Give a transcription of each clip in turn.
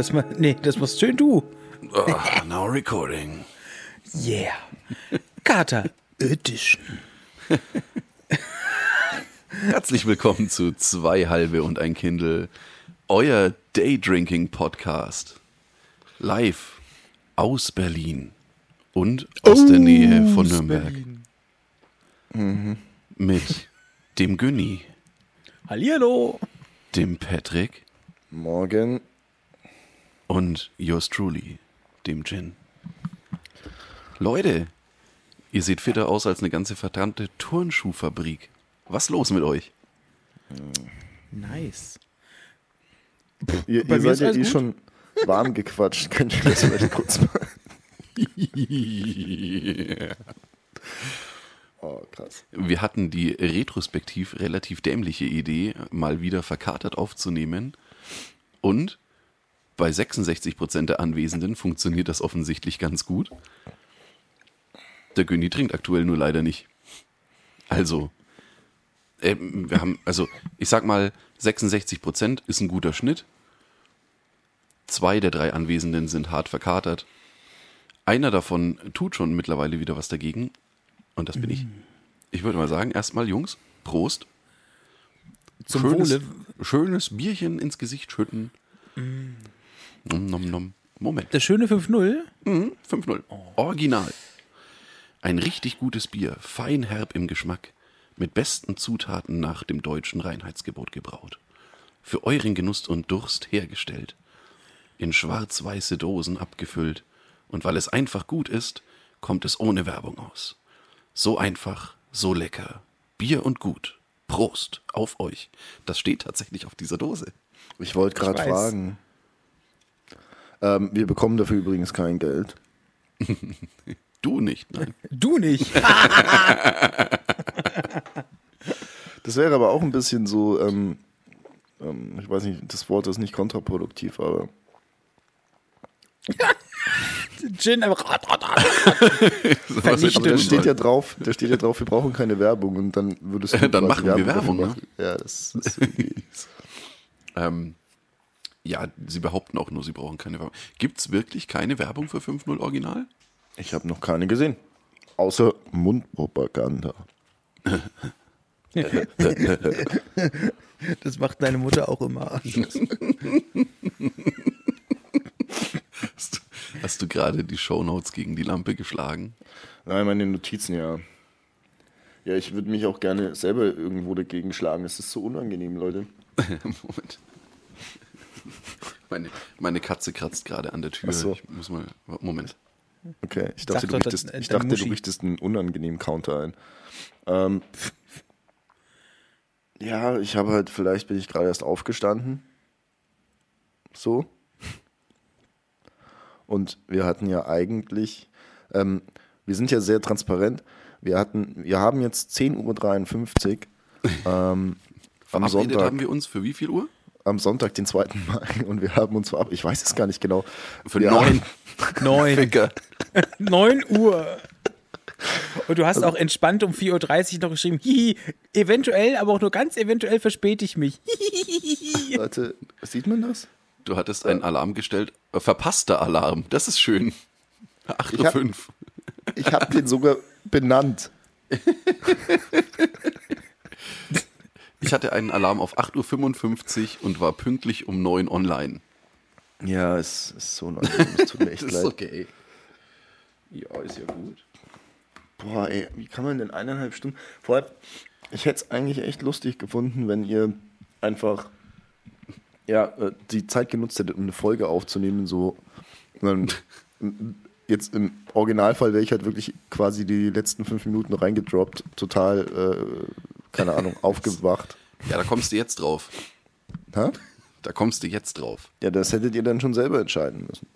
Das, nee, das machst schön du. Oh, now recording. Yeah. Kater Edition. Herzlich willkommen zu Zwei Halbe und ein Kindle, euer Daydrinking Podcast. Live aus Berlin und aus der Nähe von Nürnberg. Mit dem Günni, Hallihallo. dem Patrick Morgen. und yours truly, dem Gin. Leute, ihr seht fitter aus als eine ganze verdammte Turnschuhfabrik. Was los mit euch? Nice. Ihr, Bei ihr mir ist seid ja eh gut. schon warm gequatscht. Könnt ihr das vielleicht kurz mal? Oh, krass. Wir hatten die retrospektiv relativ dämliche Idee, mal wieder verkatert aufzunehmen. Und bei 66% der Anwesenden funktioniert das offensichtlich ganz gut. Der Günni trinkt aktuell nur leider nicht. Also, ähm, wir haben, also ich sag mal, 66% ist ein guter Schnitt. Zwei der drei Anwesenden sind hart verkatert. Einer davon tut schon mittlerweile wieder was dagegen. Und das bin ich. Ich würde mal sagen, erstmal, Jungs, Prost. Zum schönes, Wohle. schönes Bierchen ins Gesicht schütten. Nom, nom, nom. Moment. Das schöne 5-0. Mhm, 5-0. Original. Ein richtig gutes Bier, fein herb im Geschmack, mit besten Zutaten nach dem deutschen Reinheitsgebot gebraut. Für euren Genuss und Durst hergestellt. In schwarz-weiße Dosen abgefüllt. Und weil es einfach gut ist, kommt es ohne Werbung aus. So einfach, so lecker. Bier und gut. Prost auf euch. Das steht tatsächlich auf dieser Dose. Ich wollte gerade fragen. Ähm, wir bekommen dafür übrigens kein Geld. Du nicht, nein. Du nicht. Das wäre aber auch ein bisschen so, ähm, ähm, ich weiß nicht, das Wort ist nicht kontraproduktiv, aber Gin einfach. Aber da steht ja drauf, da steht ja drauf, wir brauchen keine Werbung und dann würdest du Dann machen wir dafür Werbung, ne? machen. Ja, das ist irgendwie, Ähm, ja, sie behaupten auch nur, sie brauchen keine Werbung. Gibt es wirklich keine Werbung für 5.0 Original? ich habe noch keine gesehen. Außer Mundpropaganda. Das macht deine Mutter auch immer. Hast, du- hast du gerade die Shownotes gegen die Lampe geschlagen? Nein, meine Notizen, ja. Ja, ich würde mich auch gerne selber irgendwo dagegen schlagen. Es ist so unangenehm, Leute. Moment. Meine, meine Katze kratzt gerade an der Tür. Ach so. Ich muss mal. Moment. Okay, ich dachte, Sag du richtest, ich dachte, du richtest einen unangenehmen Counter ein. Ähm, ja, ich habe halt, vielleicht bin ich gerade erst aufgestanden. So. Und wir hatten ja eigentlich, ähm, wir sind ja sehr transparent. Wir hatten, wir haben jetzt 10.53 Uhr. Ähm, am Verabredet Sonntag. haben wir uns für wie viel Uhr? am Sonntag, den 2. Mai, und wir haben uns verab ich weiß es gar nicht genau. Für wir neun. Neun. Ficker. 9 Uhr. Und du hast auch entspannt um 4.30 Uhr noch geschrieben, hihi, eventuell, aber auch nur ganz eventuell verspäte ich mich. Leute, sieht man das? Du hattest einen Alarm gestellt. Äh, verpasster Alarm. Das ist schön. 8.05 Uhr. Ich habe den sogar benannt. Ich hatte einen Alarm auf 8.55 Uhr und war pünktlich um 9 Uhr online. Ja, es ist so unangenehm. Es tut mir echt Das ist leid. okay. Ja, ist ja gut. Boah, ey, wie kann man denn eineinhalb Stunden? Vor allem, ich hätte es eigentlich echt lustig gefunden, wenn ihr einfach ja, äh, die Zeit genutzt hättet, um eine Folge aufzunehmen. So, dann, jetzt im Originalfall wäre ich halt wirklich quasi die letzten fünf Minuten reingedroppt, total, äh, keine Ahnung, aufgewacht. Ja, da kommst du jetzt drauf. Hä? Da kommst du jetzt drauf. Ja, das hättet ihr dann schon selber entscheiden müssen.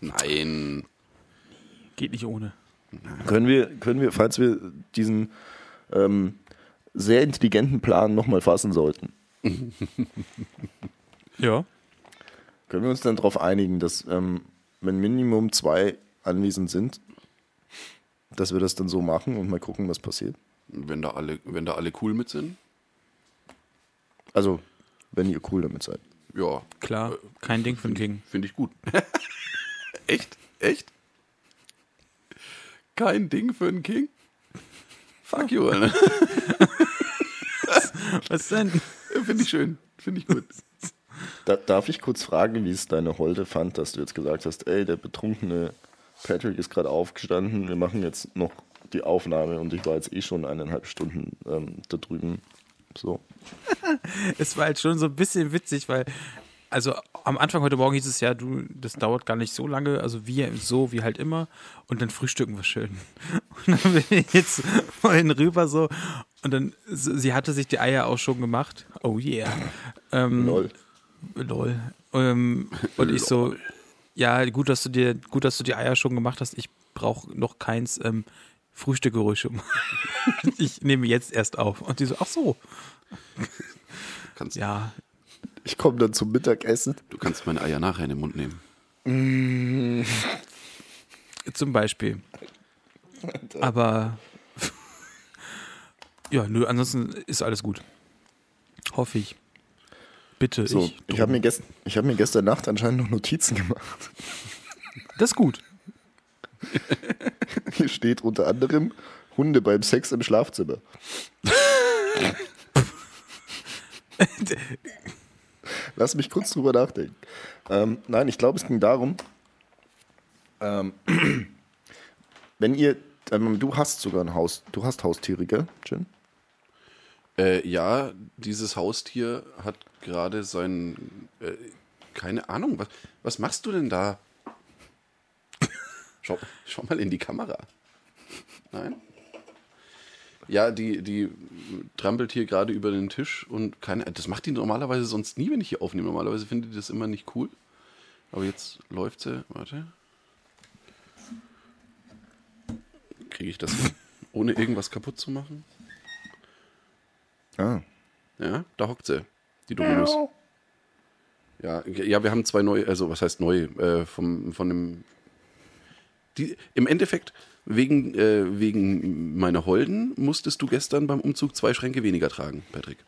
Nein. Geht nicht ohne. Können wir, können wir, falls wir diesen ähm, sehr intelligenten Plan nochmal fassen sollten. Ja. Können wir uns dann darauf einigen, dass ähm, wenn Minimum zwei anwesend sind, dass wir das dann so machen und mal gucken, was passiert? Wenn da alle, wenn da alle cool mit sind, Also, wenn ihr cool damit seid. ja, Klar, kein Ding für den King. finde ich gut. Echt? Echt? Kein Ding für einen King? Fuck you, Alter. Was denn? Finde ich schön. Finde ich gut. Da, darf ich kurz fragen, wie es deine Holde fand, dass du jetzt gesagt hast, ey, der betrunkene Patrick ist gerade aufgestanden, wir machen jetzt noch die Aufnahme und ich war jetzt eh schon eineinhalb Stunden ähm, da drüben. So. Es war halt schon so ein bisschen witzig, weil, also am Anfang heute Morgen hieß es ja, du, das dauert gar nicht so lange, also wir so wie halt immer und dann frühstücken wir schön. Und dann bin ich jetzt vorhin rüber so und dann, sie hatte sich die Eier auch schon gemacht. Oh yeah. Ähm, Lol. Lol. Ähm, und ich so, ja, gut, dass du dir, gut, dass du die Eier schon gemacht hast. Ich brauche noch keins. Ähm, Frühstücke ruhig schon. mal. ich nehme jetzt erst auf. Und die so, ach so. Kannst, Ja, Ich komme dann zum Mittagessen. Du kannst meine Eier nachher in den Mund nehmen. zum Beispiel. Aber ja, nö, ansonsten ist alles gut. Hoffe ich. Bitte, So, ich. ich habe mir, gest ich hab mir gestern Nacht anscheinend noch Notizen gemacht. Das ist gut. Hier steht unter anderem Hunde beim Sex im Schlafzimmer. Lass mich kurz drüber nachdenken. Ähm, nein, ich glaube, es ging darum, ähm, wenn ihr, ähm, du hast sogar ein Haus, du hast Haustiere, gell, Jin? Äh, ja, dieses Haustier hat gerade sein. Äh, keine Ahnung, was, was machst du denn da? Schau, schau mal in die Kamera. Nein? Ja, die, die trampelt hier gerade über den Tisch und keine. Das macht die normalerweise sonst nie, wenn ich hier aufnehme. Normalerweise findet die das immer nicht cool. Aber jetzt läuft sie. Warte. Kriege ich das hin, ohne irgendwas kaputt zu machen? Ah. Ja, da hockt sie. Die Dominus. Ja, ja, wir haben zwei neue, also was heißt neu, äh, vom, von dem. Die, Im Endeffekt, wegen, äh, wegen meiner Holden musstest du gestern beim Umzug zwei Schränke weniger tragen, Patrick.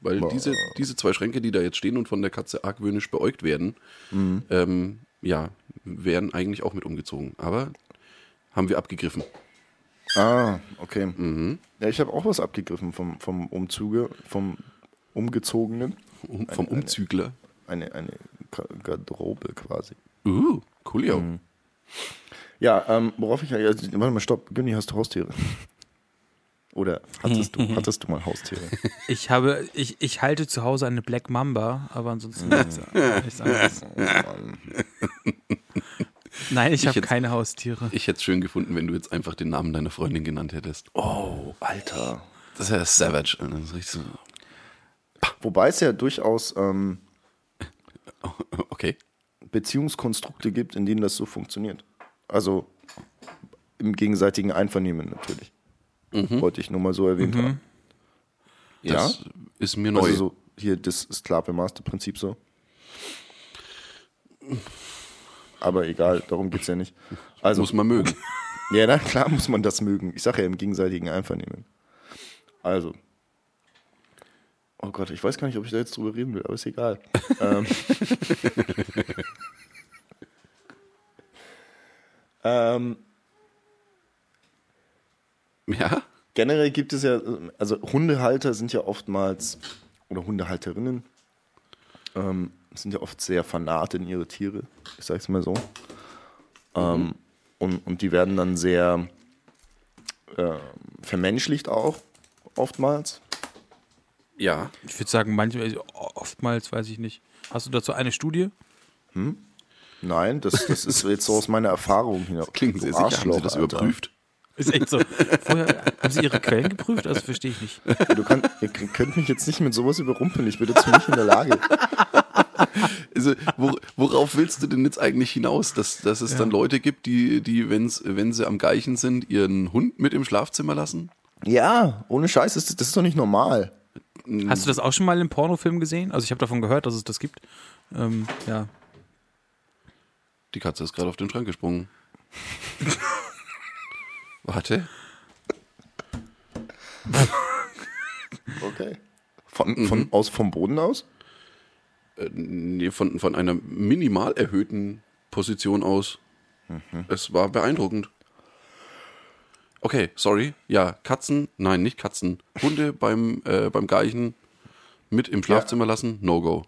Weil Boah. diese, diese zwei Schränke, die da jetzt stehen und von der Katze argwöhnisch beäugt werden, ähm, ja, werden eigentlich auch mit umgezogen. Aber haben wir abgegriffen. Ah, okay. Ja, ich habe auch was abgegriffen vom, vom Umzuge, vom Umgezogenen. Um, vom Eine- eine- Umzügler. Eine, eine Ka- Garderobe quasi. Uh, coolio. Ja, ähm, worauf ich. Also, warte mal, stopp. Günni, hast du Haustiere? Oder hattest du, hattest du mal Haustiere? Ich habe, ich, ich halte zu Hause eine Black Mamba, aber ansonsten nichts nichts anderes. Oh. Nein, ich, Ich habe jetzt- keine Haustiere. Ich hätte es schön gefunden, wenn du jetzt einfach den Namen deiner Freundin genannt hättest. Oh, Alter. Das ist ja savage. Alter. Das ist richtig so. Wobei es ja durchaus ähm, Okay. Beziehungskonstrukte gibt, in denen das so funktioniert. Also im gegenseitigen Einvernehmen natürlich. Wollte ich nur mal so erwähnt haben. Das ist mir neu. Also so hier das Sklave-Master-Prinzip so. Aber egal, darum geht es ja nicht. Also, Muss man mögen. ja, na klar muss man das mögen. Ich sage ja im gegenseitigen Einvernehmen. Also. Oh Gott, ich weiß gar nicht, ob ich da jetzt drüber reden will, aber ist egal. ähm. Ähm, Ja? generell gibt es ja, also Hundehalter sind ja oftmals, oder Hundehalterinnen, ähm, sind ja oft sehr fanat in ihre Tiere, ich sag's mal so. Ähm, und, und die werden dann sehr äh, vermenschlicht auch, oftmals. Ja. Ich würde sagen, manchmal, oftmals, weiß ich nicht. Hast du dazu eine Studie? Nein, das, das ist jetzt so aus meiner Erfahrung hinaus. Klingen Du sehr sicher. Haben Sie das Alter. überprüft? Ist echt so. Vorher, haben Sie Ihre Quellen geprüft? Also verstehe ich nicht. Du kann, ihr könnt mich jetzt nicht mit sowas überrumpeln, ich bin dazu nicht in der Lage. Also, wo, worauf willst du denn jetzt eigentlich hinaus? Dass, dass es dann Leute gibt, die, die wenn's, wenn sie am Geichen sind, ihren Hund mit im Schlafzimmer lassen? Ja, ohne Scheiß, das, das ist doch nicht normal. Hast du das auch schon mal im Pornofilm gesehen? Also ich habe davon gehört, dass es das gibt. Ähm, ja. Die Katze ist gerade auf den Schrank gesprungen. Warte. Okay. Von, von, aus, vom Boden aus? Äh, nee, von, von einer minimal erhöhten Position aus. Es war beeindruckend. Okay, sorry. Ja, Katzen, nein, nicht Katzen. Hunde beim, äh, beim Geichen mit im Schlafzimmer lassen, no go.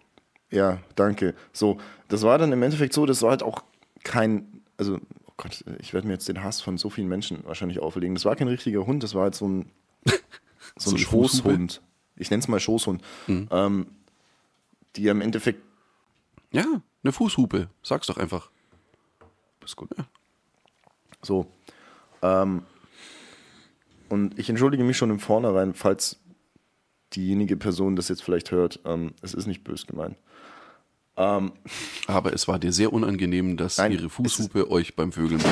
Ja, danke. So, das war dann im Endeffekt so, das war halt auch kein, also, oh Gott, ich werde mir jetzt den Hass von so vielen Menschen wahrscheinlich auferlegen. Das war kein richtiger Hund, das war halt so ein, so So ein ein? Schoßhund. Ich nenne es mal Schoßhund. Ähm, die im Endeffekt, Ja, eine Fußhupe. Sag's doch einfach. ist gut. So. Ähm, und ich entschuldige mich schon im Vornherein, falls diejenige Person das jetzt vielleicht hört. Ähm, es ist nicht bös gemeint. Aber es war dir sehr unangenehm, dass Nein, ihre Fußhupe euch beim Vögeln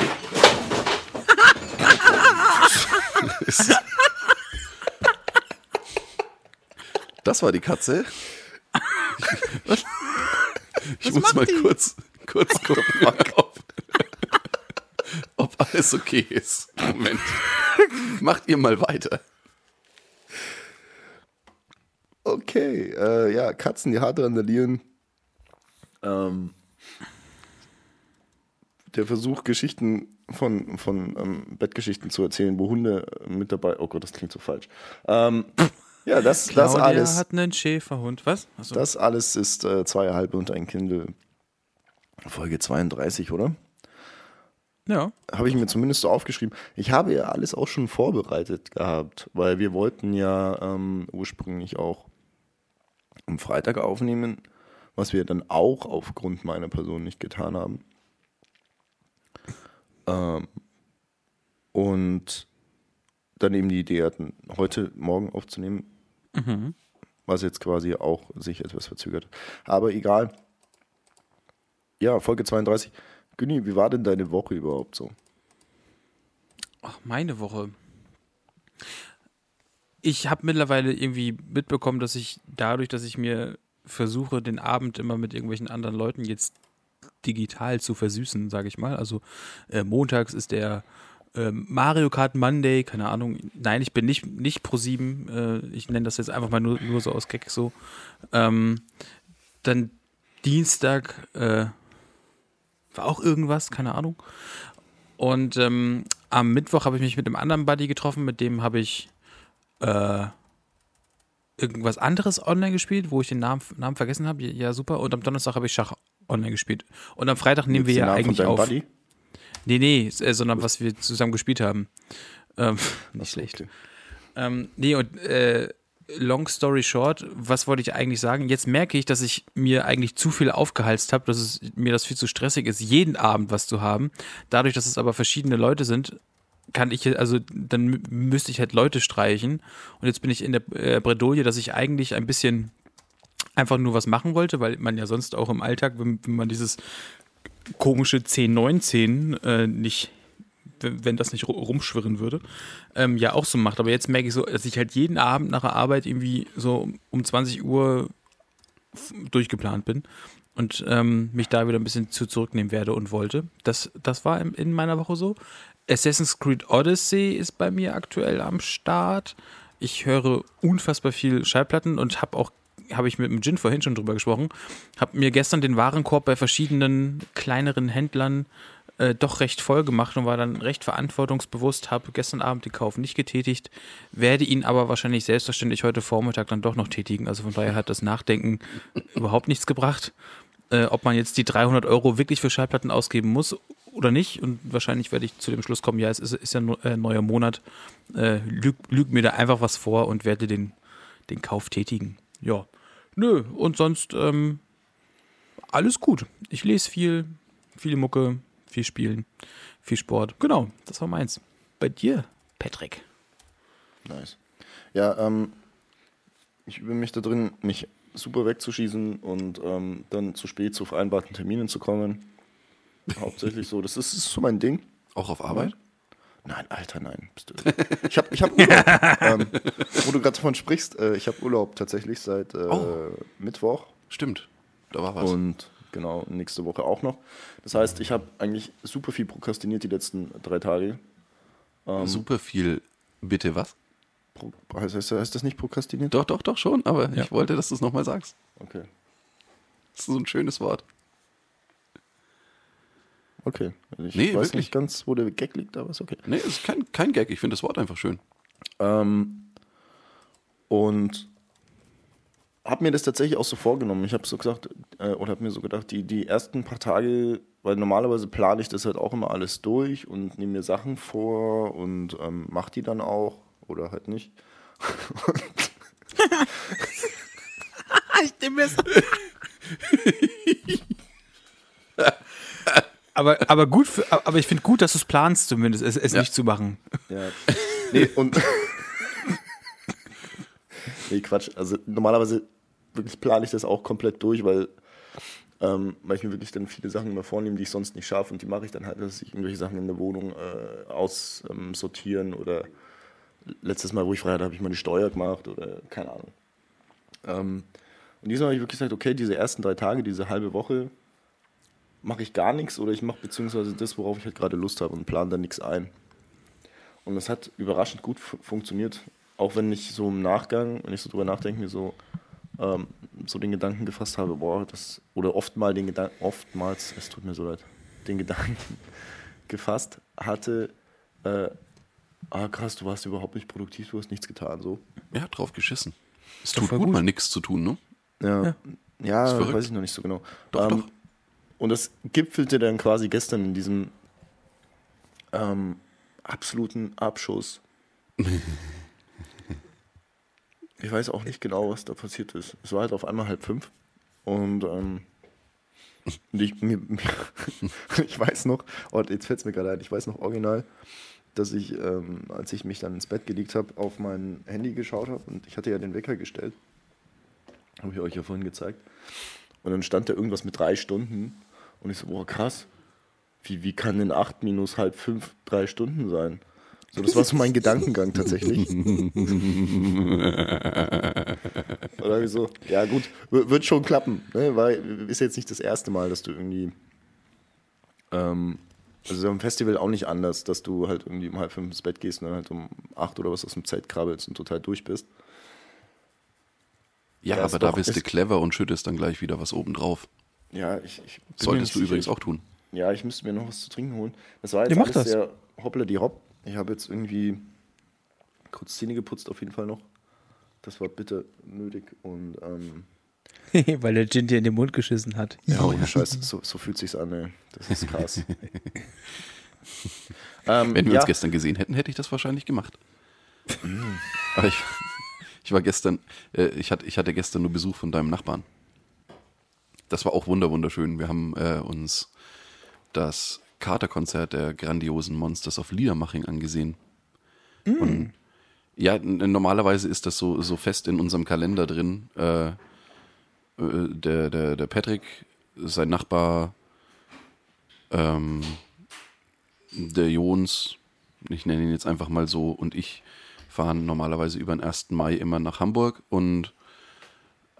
das war die Katze. Ich muss mal kurz, kurz gucken, ob, ob alles okay ist. Moment. Macht ihr mal weiter. Okay, äh, ja, Katzen, die hart randalieren. Ähm, der Versuch, Geschichten von, von ähm, Bettgeschichten zu erzählen, wo Hunde mit dabei. Oh Gott, das klingt so falsch. Ähm, ja, das, das Claudia alles. hat einen Schäferhund. Was? Achso. Das alles ist äh, zweieinhalb und ein Kindle. Folge 32, oder? ja. Habe ich mir zumindest so aufgeschrieben. Ich habe ja alles auch schon vorbereitet gehabt, weil wir wollten ja ähm, ursprünglich auch am Freitag aufnehmen, was wir dann auch aufgrund meiner Person nicht getan haben. Ähm, und dann eben die Idee hatten, heute Morgen aufzunehmen, was jetzt quasi auch sich etwas verzögert. Aber egal. Ja, Folge 32. Günni, wie war denn deine Woche überhaupt so? Ach, meine Woche. Ich habe mittlerweile irgendwie mitbekommen, dass ich dadurch, dass ich mir versuche, den Abend immer mit irgendwelchen anderen Leuten jetzt digital zu versüßen, sage ich mal. Also äh, montags ist der ähm, Mario Kart Monday, keine Ahnung. Nein, ich bin nicht, nicht pro 7. Äh, ich nenne das jetzt einfach mal nur, nur so aus Gag so. Ähm, dann Dienstag äh, war auch irgendwas, keine Ahnung. Und ähm, am Mittwoch habe ich mich mit einem anderen Buddy getroffen, mit dem habe ich äh, irgendwas anderes online gespielt, wo ich den Namen, Namen vergessen habe. Ja, super. Und am Donnerstag habe ich Schach online gespielt. Und am Freitag nehmen wir Gibt's den ja Namen eigentlich auf. Buddy? Nee, nee, äh, sondern was wir zusammen gespielt haben. Ähm, nicht schlecht. okay. Ähm, nee, und äh, long story short, was wollte ich eigentlich sagen? Jetzt merke ich, dass ich mir eigentlich zu viel aufgehalst habe, dass es mir das viel zu stressig ist, jeden Abend was zu haben. Dadurch, dass es aber verschiedene Leute sind, kann ich, also dann mü- müsste ich halt Leute streichen. Und jetzt bin ich in der äh, Bredouille, dass ich eigentlich ein bisschen einfach nur was machen wollte, weil man ja sonst auch im Alltag, wenn, wenn man dieses komische 10-19 äh, nicht, wenn das nicht ru- rumschwirren würde, ähm, ja auch so macht. Aber jetzt merke ich so, dass ich halt jeden Abend nach der Arbeit irgendwie so um 20 Uhr durchgeplant bin und ähm, mich da wieder ein bisschen zu zurücknehmen werde und wollte. Das, das war in, in meiner Woche so. Assassin's Creed Odyssey ist bei mir aktuell am Start. Ich höre unfassbar viel Schallplatten und habe auch, habe ich mit dem Gin vorhin schon drüber gesprochen, habe mir gestern den Warenkorb bei verschiedenen kleineren Händlern äh, doch recht voll gemacht und war dann recht verantwortungsbewusst, habe gestern Abend den Kauf nicht getätigt, werde ihn aber wahrscheinlich selbstverständlich heute Vormittag dann doch noch tätigen. Also von daher hat das Nachdenken überhaupt nichts gebracht, äh, ob man jetzt die 300 Euro wirklich für Schallplatten ausgeben muss oder nicht. Und wahrscheinlich werde ich zu dem Schluss kommen, ja, es ist, ist ja ein äh, neuer Monat, äh, lüg, lüg mir da einfach was vor und werde den, den Kauf tätigen. Ja, nö, und sonst ähm, alles gut. Ich lese viel, viel Mucke, viel Spielen, viel Sport. Genau, das war meins. Bei dir, Patrick. Nice. Ja, ähm, ich übe mich da drin, mich super wegzuschießen und ähm, dann zu spät zu vereinbarten Terminen zu kommen. Hauptsächlich so. Das ist, ist so mein Ding. Auch auf Arbeit? Nein, Alter, nein. Ich habe ich hab Urlaub. ähm, wo du gerade davon sprichst, äh, ich habe Urlaub tatsächlich seit äh, Oh. Mittwoch Stimmt, da war was. und genau nächste Woche auch noch. Das heißt, ich habe eigentlich super viel prokrastiniert die letzten drei Tage. Super viel, bitte was? Pro, heißt, heißt, heißt das nicht prokrastiniert? Doch, doch, doch schon, aber Ja. ich wollte, dass du es nochmal sagst. Okay. Das ist so ein schönes Wort. Okay. Ich Nee, weiß wirklich. nicht ganz, wo der Gag liegt, aber ist okay. Nee, es ist kein, kein Gag, ich finde das Wort einfach schön. Ähm, und habe mir das tatsächlich auch so vorgenommen. Ich habe so gesagt, äh, oder habe mir so gedacht, die, die ersten paar Tage, weil normalerweise plane ich das halt auch immer alles durch und nehme mir Sachen vor und ähm, mache die dann auch oder halt nicht. ich nehme es. aber, aber gut, für, aber ich finde gut, dass du es planst, zumindest, es, es Ja. nicht zu machen. Ja. Nee, und. nee, Quatsch. Also normalerweise wirklich plane ich das auch komplett durch, weil, ähm, weil ich mir wirklich dann viele Sachen immer vornehme, die ich sonst nicht schaffe. Und die mache ich dann halt, dass ich irgendwelche Sachen in der Wohnung äh, aussortieren oder letztes Mal, wo ich frei hatte, habe ich mal die Steuer gemacht oder keine Ahnung. Ähm, und diesmal habe ich wirklich gesagt, okay, diese ersten drei Tage, diese halbe Woche, mache ich gar nichts oder ich mache beziehungsweise das, worauf ich halt gerade Lust habe und plane dann nichts ein. Und das hat überraschend gut fu- funktioniert. Auch wenn ich so im Nachgang, wenn ich so drüber nachdenke, mir so, ähm, so den Gedanken gefasst habe, boah, das, oder oftmals den Gedanken, oftmals, es tut mir so leid, den Gedanken gefasst hatte, äh, ah krass, du warst überhaupt nicht produktiv, du hast nichts getan, so. Ja, drauf geschissen. Es tut gut, gut. mal nichts zu tun, ne? Ja, Ja. ja, weiß ich noch nicht so genau. Doch, doch. Und das gipfelte dann quasi gestern in diesem ähm, absoluten Abschuss. ich weiß auch nicht genau, was da passiert ist. Es war halt auf einmal halb fünf und, ähm, und ich, mir, ich weiß noch, oh, jetzt fällt es mir gerade ein, ich weiß noch original, dass ich, ähm, als ich mich dann ins Bett gelegt habe, auf mein Handy geschaut habe und ich hatte ja den Wecker gestellt. Habe ich euch ja vorhin gezeigt. Und dann stand da irgendwas mit drei Stunden. Und ich so, boah, krass. Wie, wie kann denn acht minus halb fünf drei Stunden sein? So, das war so mein Gedankengang tatsächlich. Oder so, ja gut, wird schon klappen. Ne? Weil ist jetzt nicht das erste Mal, dass du irgendwie. Ähm, also am Festival auch nicht anders, dass du halt irgendwie um halb fünf ins Bett gehst und dann halt um acht oder was aus dem Zelt krabbelst und total durch bist. Ja, Ja, aber da bist du clever und schüttest dann gleich wieder was obendrauf. Ja, ich, ich Solltest du sicher. übrigens auch tun. Ja, ich müsste mir noch was zu trinken holen. Das war jetzt Ja, alles das. sehr hoppla die hopp. Ich habe jetzt irgendwie kurz Zähne geputzt auf jeden Fall noch. Das war bitte nötig und ähm, Weil der Gin dir in den Mund geschissen hat. ja, ohne Scheiß, so, so fühlt sich's an, ey. Das ist krass. ähm, Wenn wir ja, uns gestern gesehen hätten, hätte ich das wahrscheinlich gemacht. Aber ich, ich war gestern, äh, ich, hatte, ich hatte gestern nur Besuch von deinem Nachbarn. Das war auch wunder wunderschön. Wir haben äh, uns das Katerkonzert der grandiosen Monsters of Liedermaching angesehen. Und ja, normalerweise ist das so, so fest in unserem Kalender drin. Äh, äh, der, der, der Patrick, sein Nachbar, ähm, der Jons, ich nenne ihn jetzt einfach mal so, und ich fahren normalerweise über den 1. Mai immer nach Hamburg und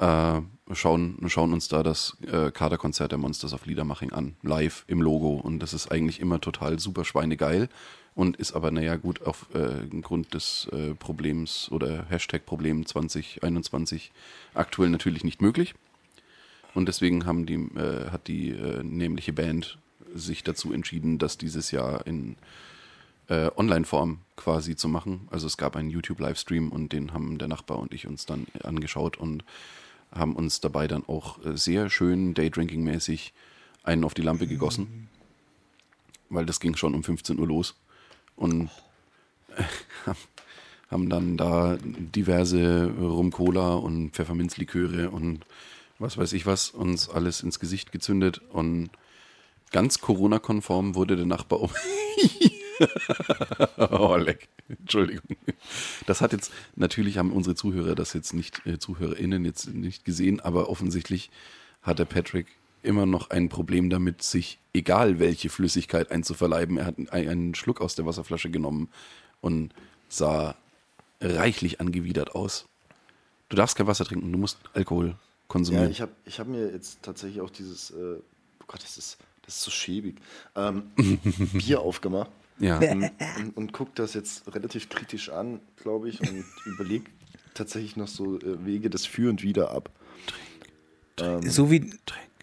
äh, schauen, schauen uns da das äh, Kaderkonzert der Monsters of Liedermaching an, live im Logo. Und das ist eigentlich immer total super schweinegeil und ist aber, naja, gut, auf äh, des äh, Problems oder Hashtag-Problem 2021 aktuell natürlich nicht möglich. Und deswegen haben die, äh, hat die äh, nämliche Band sich dazu entschieden, das dieses Jahr in äh, Online-Form quasi zu machen. Also es gab einen YouTube-Livestream und den haben der Nachbar und ich uns dann angeschaut und haben uns dabei dann auch äh, sehr schön Daydrinking-mäßig einen auf die Lampe gegossen. Weil das ging schon um 15 Uhr los. Und äh, haben dann da diverse Rum-Cola und Pfefferminzliköre und was weiß ich was uns alles ins Gesicht gezündet und ganz Corona-konform wurde der Nachbar um. oh, leck. Entschuldigung. Das hat jetzt, natürlich haben unsere Zuhörer das jetzt nicht, äh, ZuhörerInnen jetzt nicht gesehen, aber offensichtlich hat der Patrick immer noch ein Problem damit, sich egal welche Flüssigkeit einzuverleiben. Er hat einen Schluck aus der Wasserflasche genommen und sah reichlich angewidert aus. Du darfst kein Wasser trinken, du musst Alkohol konsumieren. Ja, ich habe ich hab mir jetzt tatsächlich auch dieses, äh, oh Gott, das ist, das ist so schäbig, ähm, Bier aufgemacht. Ja. Und, und, und guck das jetzt relativ kritisch an, glaube ich, und überlege tatsächlich noch so äh, Wege des Für und Wider ab. So wie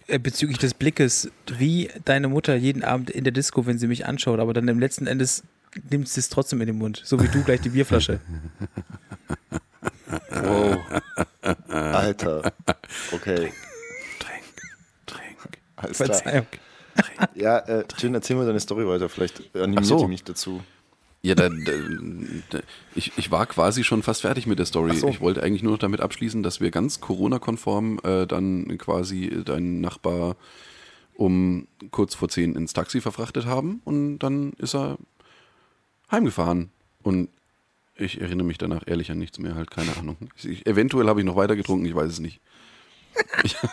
äh, bezüglich des Blickes, wie deine Mutter jeden Abend in der Disco, wenn sie mich anschaut, aber dann im letzten Endes nimmt sie es trotzdem in den Mund. So wie du gleich die Bierflasche. Wow. Alter. Okay. Trink, trink. Alles klar. Ja, äh, Jin, erzähl mal deine Story weiter. Vielleicht animiert so. die mich dazu. Ja, da, da, ich, ich war quasi schon fast fertig mit der Story. So. Ich wollte eigentlich nur noch damit abschließen, dass wir ganz Corona-konform äh, dann quasi deinen Nachbar um kurz vor zehn ins Taxi verfrachtet haben und dann ist er heimgefahren. Und ich erinnere mich danach ehrlich an nichts mehr, halt keine Ahnung. Ich, eventuell habe ich noch weiter getrunken, ich weiß es nicht. Ich, ich,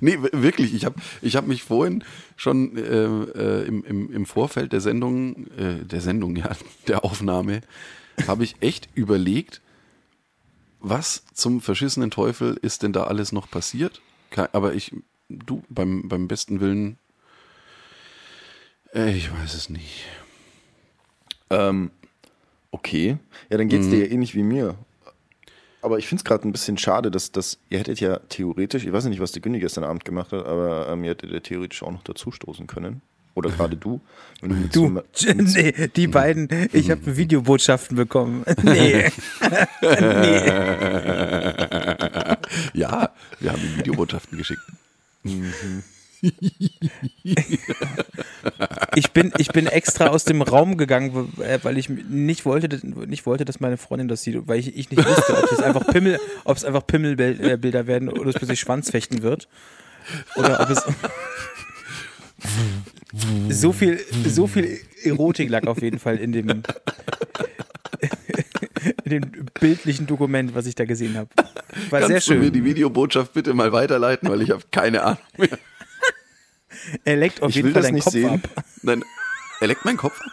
nee, wirklich, ich habe ich hab mich vorhin schon äh, äh, im, im, im Vorfeld der Sendung, äh, der Sendung, ja, der Aufnahme, habe ich echt überlegt, was zum verschissenen Teufel ist denn da alles noch passiert? Aber ich, du, beim, beim besten Willen, äh, ich weiß es nicht. Ähm, okay. Ja, dann geht's dir ja ähnlich wie mir. Aber ich finde es gerade ein bisschen schade, dass, dass ihr hättet ja theoretisch, ich weiß nicht, was der Günni gestern Abend gemacht hat, aber ähm, ihr hättet ja theoretisch auch noch dazustoßen können. Oder gerade du. Mit so Du, einem- nee, die beiden, ich habe Videobotschaften bekommen. Nee. nee. Ja, wir haben Videobotschaften geschickt. Ich bin, ich bin extra aus dem Raum gegangen, äh, weil ich nicht wollte, dass- nicht wollte, dass meine Freundin das sieht, weil ich, ich nicht wusste, ob es einfach Pimmel, ob es einfach Pimmelbilder werden oder es plötzlich Schwanzfechten wird. Oder ob es so viel, so viel Erotik lag auf jeden Fall in dem, in dem bildlichen Dokument, was ich da gesehen habe. War Kannst sehr du mir schön. die Videobotschaft bitte mal weiterleiten, weil ich habe keine Ahnung mehr. Er leckt auf Ich jeden will Fall das deinen nicht Kopf sehen. ab. Nein, er leckt meinen Kopf ab.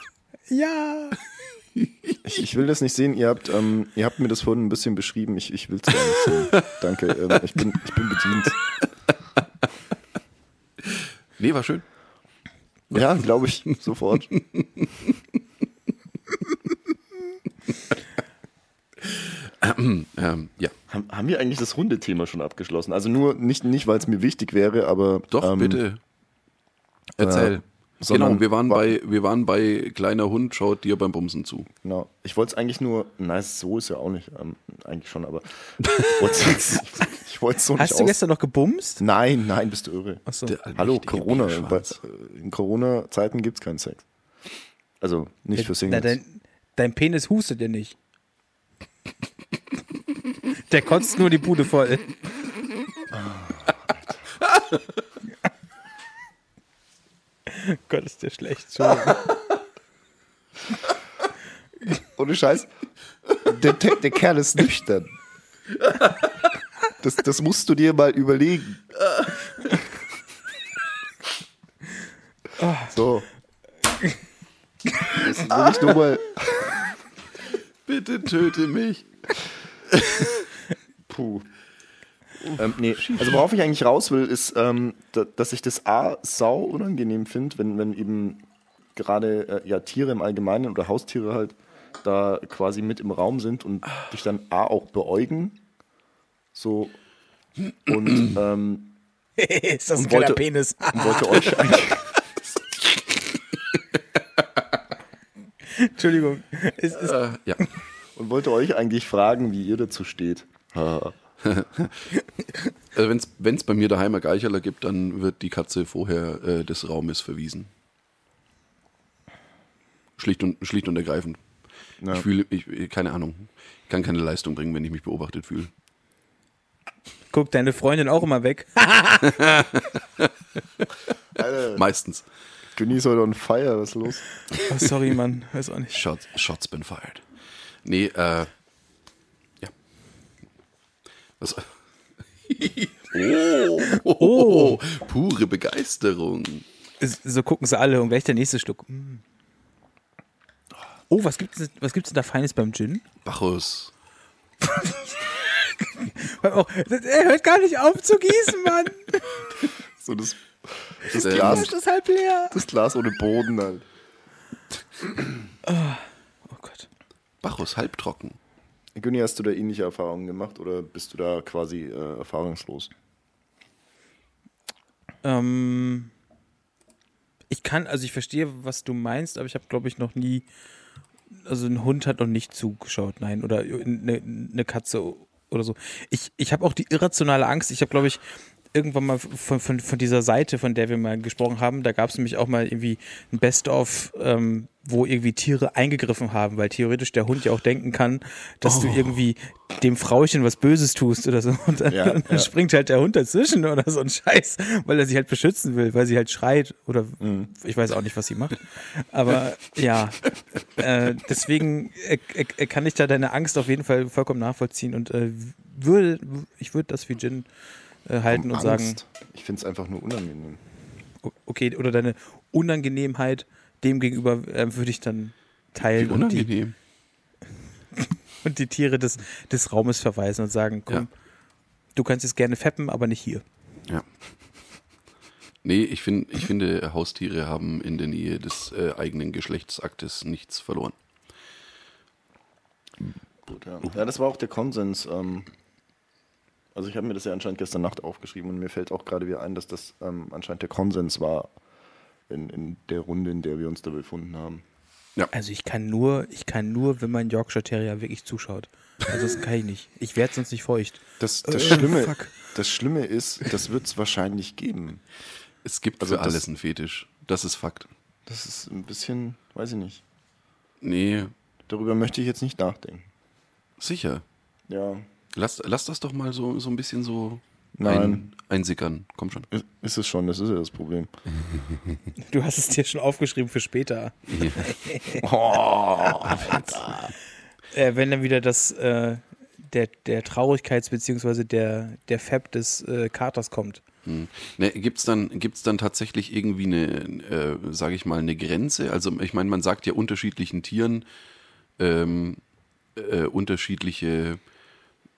Ja. Ich, ich will das nicht sehen. Ihr habt, ähm, ihr habt mir das vorhin ein bisschen beschrieben. Ich, ich will es gar nicht sehen. Danke. Ähm, ich, bin, ich bin bedient. Nee, war schön. Ja, glaube ich sofort. Ähm, ja, Haben, haben wir eigentlich das Hundethema schon abgeschlossen? Also nur nicht, nicht weil es mir wichtig wäre, aber. doch, ähm, bitte. Erzähl. äh, sondern- genau, wir waren, wa- bei, wir waren bei kleiner Hund schaut dir beim Bumsen zu. Genau. Ich wollte es eigentlich nur. Nein, so ist ja auch nicht. Ähm, eigentlich schon, aber. Ich wollte es so nicht Hast du aus- gestern noch gebumst? Nein, nein, bist du irre. Achso. Der Hallo, Corona. Bei, in Corona-Zeiten gibt es keinen Sex. Also nicht für Na, Singles. dein, dein Penis hustet ja nicht. Der kotzt nur die Bude voll. Gott, ist der schlecht. Ohne Scheiß. Der, der, der Kerl ist nüchtern. Das, das musst du dir mal überlegen. So. Das will ich nur mal. Bitte töte mich. Puh. Ähm, nee. Also worauf ich eigentlich raus will, ist, ähm, da, dass ich das A sau unangenehm finde, wenn, wenn eben gerade äh, ja, Tiere im Allgemeinen oder Haustiere halt da quasi mit im Raum sind und dich dann A auch beäugen. So. Und, ähm, ist das ein wollte- Penis? und wollte euch eigentlich. Entschuldigung. Es ist, Äh, ja. Und wollte euch eigentlich fragen, wie ihr dazu steht. Also wenn es bei mir daheim ein Geicherler gibt, dann wird die Katze vorher äh, des Raumes verwiesen. Schlicht und, schlicht und ergreifend. Ja. Ich fühle, ich, keine Ahnung, ich kann keine Leistung bringen, wenn ich mich beobachtet fühle. guckt deine Freundin auch immer weg. Alter, Meistens. Genieß heute on fire, was ist los? Oh, sorry, Mann. Weiß auch nicht. Shots, shots been fired. Nee, äh. Was? Oh, pure Begeisterung. Ist- So gucken sie alle und gleich der nächste Schluck. Mm. Oh, was gibt's, denn- was gibt's denn da Feines beim Gin? Bacchus. Oh, er hört gar nicht auf zu gießen, Mann. So das, das, Ähm, Glas, Das ist halb leer. das Glas ohne Boden halt. Oh Gott. Bacchus halbtrocken. Günni, hast du da ähnliche Erfahrungen gemacht oder bist du da quasi äh, erfahrungslos? Ähm, ich kann, also ich verstehe, was du meinst, aber ich habe, glaube ich, noch nie, also ein Hund hat noch nicht zugeschaut, nein, oder eine, eine Katze oder so. Ich, ich habe auch die irrationale Angst, ich habe, glaube ich, irgendwann mal von, von, von dieser Seite, von der wir mal gesprochen haben, da gab es nämlich auch mal irgendwie ein Best-of, ähm, wo irgendwie Tiere eingegriffen haben, weil theoretisch der Hund ja auch denken kann, dass du irgendwie dem Frauchen was Böses tust oder so. Und dann, Ja, dann ja. springt halt der Hund dazwischen oder so ein Scheiß, weil er sich halt beschützen will, weil sie halt schreit oder ich weiß auch nicht, was sie macht. Aber ja, äh, deswegen äh, äh, äh, kann ich da deine Angst auf jeden Fall vollkommen nachvollziehen und äh, würde, ich würde das wie Jin äh, halten und sagen, Angst. Ich finde es einfach nur unangenehm. okay, oder deine Unangenehmheit dem gegenüber äh, würde ich dann Wie teilen und die, unangenehm. und die Tiere des, des Raumes verweisen und sagen, komm, Ja. du kannst jetzt gerne feppen, aber nicht hier. Ja. Nee, ich, find, ich finde, Haustiere haben in der Nähe des äh, eigenen Geschlechtsaktes nichts verloren. Gut, ja. ja, das war auch der Konsens. Ähm, also ich habe mir das ja anscheinend gestern Nacht aufgeschrieben und mir fällt auch gerade wieder ein, dass das ähm, anscheinend der Konsens war in, in der Runde, in der wir uns da befunden haben. Also ich kann nur, ich kann nur, wenn mein Yorkshire Terrier wirklich zuschaut. Also das kann ich nicht. Ich werde sonst nicht feucht. Das, das, Äh, Schlimme, fuck. das Schlimme ist, das wird es wahrscheinlich geben. Es gibt Also für das- alles einen Fetisch. Das ist Fakt. Das ist ein bisschen, weiß ich nicht. Nee, Darüber möchte ich jetzt nicht nachdenken. sicher. Ja, Lass, lass das doch mal so, so ein bisschen so Nein. Ein, einsickern. Komm schon. ist- ist es schon, das ist ja das Problem. Du hast es dir schon aufgeschrieben für später. Äh, wenn dann wieder das äh, der, der Traurigkeits- bzw. der, der Fab des äh, Katers kommt. Hm. Ne, Gibt es dann, gibt's dann tatsächlich irgendwie eine, äh, sage ich mal, eine Grenze? Also ich meine, man sagt ja unterschiedlichen Tieren ähm, äh, unterschiedliche,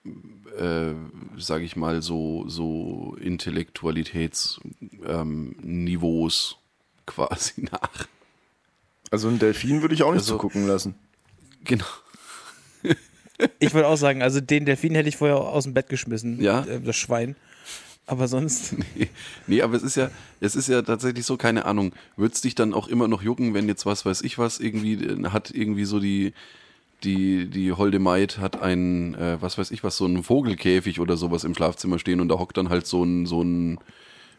äh, sage ich mal, so, so Intellektualitätsniveaus ähm, quasi nach. Also einen Delfin würde ich auch nicht Also- zugucken lassen. Genau. Ich würde auch sagen, also den Delfin hätte ich vorher aus dem Bett geschmissen. Ja. Äh, das Schwein. Aber sonst. Nee, aber es ist ja, es ist ja tatsächlich so, keine Ahnung, würde es dich dann auch immer noch jucken, wenn jetzt was weiß ich was irgendwie äh, hat irgendwie so die, die, die holde Maid hat einen, äh, was weiß ich was, so einen Vogelkäfig oder sowas im Schlafzimmer stehen und da hockt dann halt so ein, so ein,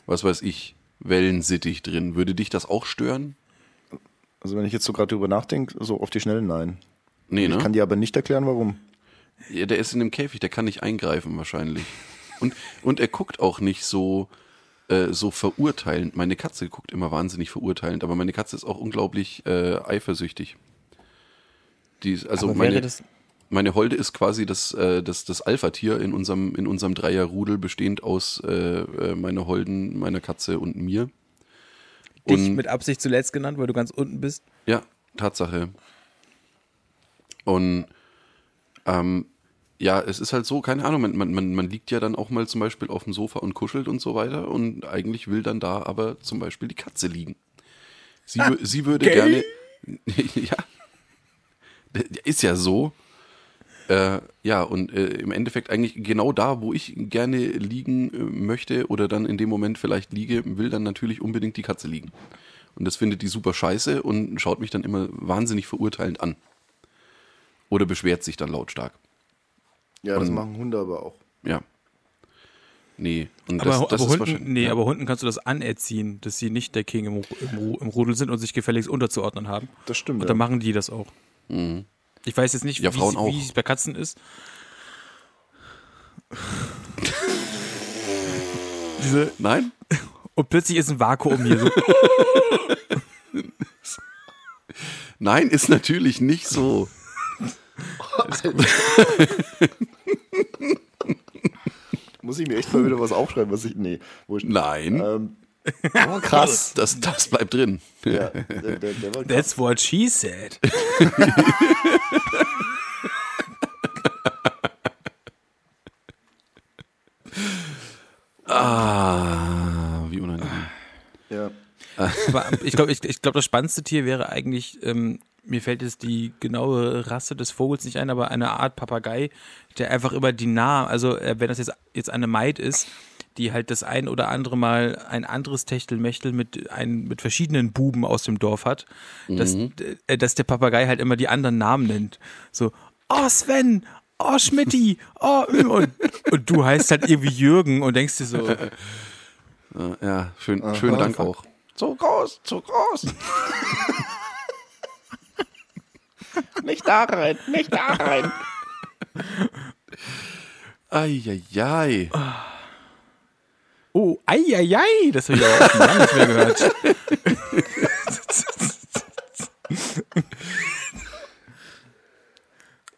was weiß ich, Wellensittich drin. Würde dich das auch stören? Also wenn ich jetzt so gerade drüber nachdenke, so auf die Schnelle nein. Nee, ne? Ich kann dir aber nicht erklären, warum. Ja, der ist in dem Käfig, der kann nicht eingreifen wahrscheinlich. Und, und er guckt auch nicht so, äh, so verurteilend. Meine Katze guckt immer wahnsinnig verurteilend, aber meine Katze ist auch unglaublich äh, eifersüchtig. Die also aber meine, das. meine Holde ist quasi das, äh, das, das Alpha-Tier in unserem, in unserem Dreierrudel, bestehend aus äh, äh, meiner Holden, meiner Katze und mir. Dich Und- mit Absicht zuletzt genannt, weil du ganz unten bist. Ja, Tatsache. Und ähm, ja, es ist halt so, keine Ahnung, man, man, man, liegt ja dann auch mal zum Beispiel auf dem Sofa und kuschelt und so weiter und eigentlich will dann da aber zum Beispiel die Katze liegen. Sie, wü- sie würde gay? gerne. ja. Ist ja so. Äh, ja, und äh, im Endeffekt eigentlich genau da, wo ich gerne liegen äh, möchte oder dann in dem Moment vielleicht liege, will dann natürlich unbedingt die Katze liegen. Und das findet die super scheiße und schaut mich dann immer wahnsinnig verurteilend an. Oder beschwert sich dann lautstark. Ja, das Und- machen Hunde aber auch. Ja. Nee. Und Aber, das, das aber, ist Hunden, wahrscheinlich. nee, ja. aber Hunden kannst du das anerziehen, dass sie nicht der King im, im, im Rudel sind und sich gefälligst unterzuordnen haben. Das stimmt. Und Ja. dann machen die das auch. Mhm. Ich weiß jetzt nicht, Ja, wie, es- auch. wie es bei Katzen ist. Diese, Nein? und plötzlich ist ein Vakuum hier. So. Nein, ist natürlich nicht so. Muss ich mir echt mal wieder was aufschreiben, was ich. Nee, wurscht. Nein, Ähm, oh, krass. das, das bleibt drin. Ja, der, der, der. That's what she said. Ah, wie unangenehm. Ja. Aber ich glaube, ich, ich glaub, das spannendste Tier wäre eigentlich, ähm, mir fällt jetzt die genaue Rasse des Vogels nicht ein, aber eine Art Papagei, der einfach über die Namen, also äh, wenn das jetzt, jetzt eine Maid ist, die halt das ein oder andere Mal ein anderes Techtelmechtel mit, ein, mit verschiedenen Buben aus dem Dorf hat, dass, äh, dass der Papagei halt immer die anderen Namen nennt. So, oh Sven, oh Schmidti, oh und, und du heißt halt irgendwie Jürgen und denkst dir so, Ja, schön, schönen Dank auch. Zu groß, zu groß. Nicht da rein, nicht da rein. Eieiei. Oh, eieiei, das habe ich aber auch schon lange nicht mehr gehört.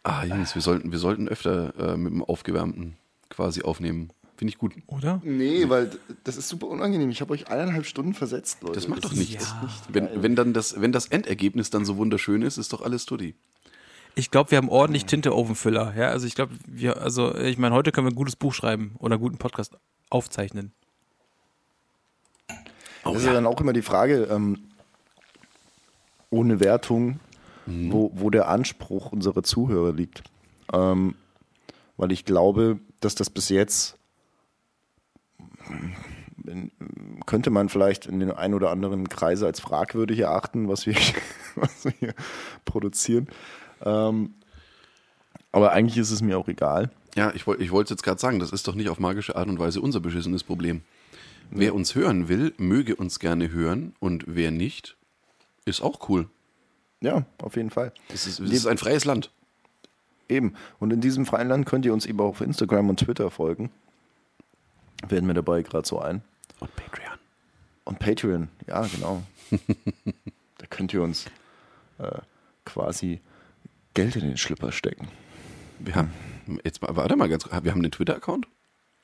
Ah, Jungs, wir sollten, wir sollten öfter äh, mit dem Aufgewärmten quasi aufnehmen. Finde ich gut. Oder? Nee, weil das ist super unangenehm. Ich habe euch eineinhalb Stunden versetzt, Leute. Das macht doch nichts. nicht Wenn, wenn, dann das, wenn das Endergebnis dann so wunderschön ist, ist doch alles tutti. Ich glaube, wir haben ordentlich Tinte-Ofenfüller. Ja, also ich glaube, wir, also ich meine, heute können wir ein gutes Buch schreiben oder einen guten Podcast aufzeichnen. Oh, Das ist ja dann auch immer die Frage, ähm, ohne Wertung, wo, wo der Anspruch unserer Zuhörer liegt. Ähm, weil ich glaube, dass das bis jetzt könnte man vielleicht in den ein oder anderen Kreise als fragwürdig erachten, was wir, was wir hier produzieren. Ähm, aber eigentlich ist es mir auch egal. Ja, ich, ich wollte es jetzt gerade sagen, das ist doch nicht auf magische Art und Weise unser beschissenes Problem. Wer uns hören will, möge uns gerne hören und wer nicht, ist auch cool. Ja, auf jeden Fall. Es ist, es ist ein freies Land. Eben. Und in diesem freien Land könnt ihr uns eben auch auf Instagram und Twitter folgen. Werden mir dabei gerade so ein. Und Patreon. Und Patreon, ja, genau. da könnt ihr uns äh, quasi Geld in den Schlipper stecken. Wir haben, jetzt mal, warte mal ganz, wir haben einen Twitter-Account?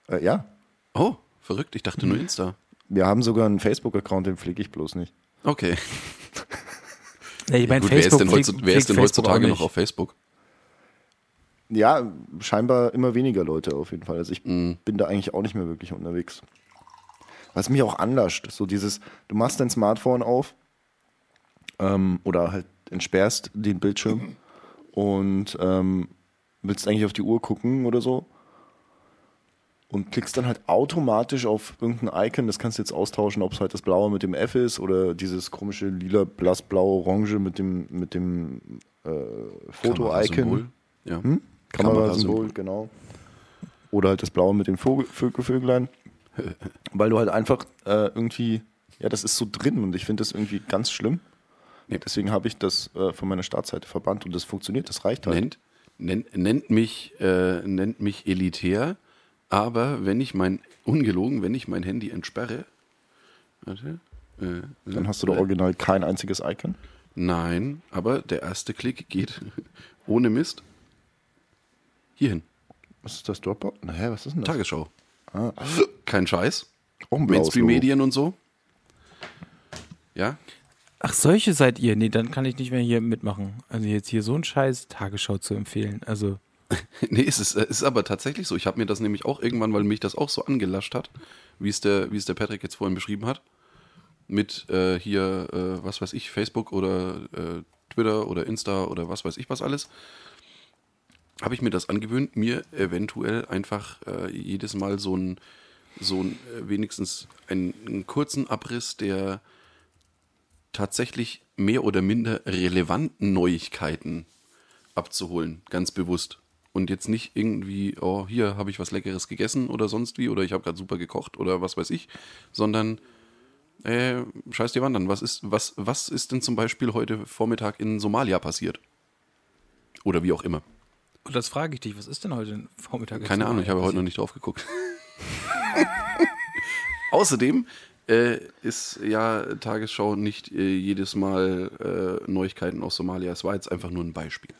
Äh, ja, Oh, verrückt, ich dachte nur Insta. wir haben sogar einen Facebook-Account, den pflege ich bloß nicht. Okay. Ja, ich mein, Gut, wer ist denn, pflegt- heutzutage, wer ist denn heutzutage noch auf Facebook? Ja, scheinbar immer weniger Leute auf jeden Fall. Also ich bin da eigentlich auch nicht mehr wirklich unterwegs. Was mich auch anlascht, so dieses, du machst dein Smartphone auf ähm, oder halt entsperrst den Bildschirm und ähm, willst eigentlich auf die Uhr gucken oder so und klickst dann halt automatisch auf irgendein Icon, das kannst du jetzt austauschen, ob es halt das blaue mit dem F ist oder dieses komische lila, blass, blau, orange mit dem, mit dem äh, Foto-Icon. Kamerasymbol. Ja. Hm? Kamerasymbol, genau. Oder halt das Blaue mit den Vogel, Vögel, Vöglein. Weil du halt einfach äh, irgendwie, ja, das ist so drin und ich finde das irgendwie ganz schlimm. Ja. Deswegen habe ich das äh, von meiner Startseite verbannt und das funktioniert, das reicht halt. Nennt, nennt, nennt, mich, äh, nennt mich elitär, aber wenn ich mein, ungelogen, wenn ich mein Handy entsperre, warte, äh, Dann hast du da original kein einziges Icon. Nein, aber der erste Klick geht ohne Mist hierhin. Was ist das Dropbox? Na, hä, was ist denn das? Tagesschau. Ah, Kein Scheiß. Logo. Mainstream-Medien und so. Ja, Ach, solche seid ihr? Nee, dann kann ich nicht mehr hier mitmachen. Also jetzt hier so ein Scheiß Tagesschau zu empfehlen. Also, Nee, es ist, es ist aber tatsächlich so. Ich habe mir das nämlich auch irgendwann, weil mich das auch so angelascht hat, wie es der, wie es der Patrick jetzt vorhin beschrieben hat, mit äh, hier, äh, was weiß ich, Facebook oder äh, Twitter oder Insta oder was weiß ich was alles, habe ich mir das angewöhnt, mir eventuell einfach äh, jedes Mal so ein, so ein äh, wenigstens einen, einen kurzen Abriss der tatsächlich mehr oder minder relevanten Neuigkeiten abzuholen, ganz bewusst. Und jetzt nicht irgendwie, oh, hier habe ich was Leckeres gegessen oder sonst wie, oder ich habe gerade super gekocht oder was weiß ich, sondern äh, scheiß dir wandern. Was ist, was, was ist denn zum Beispiel heute Vormittag in Somalia passiert? Oder wie auch immer. und das frage ich dich, was ist denn heute Vormittag? Keine Ahnung, ich habe heute noch nicht drauf geguckt. Außerdem äh, ist ja Tagesschau nicht äh, jedes Mal äh, Neuigkeiten aus Somalia. Es war jetzt einfach nur ein Beispiel.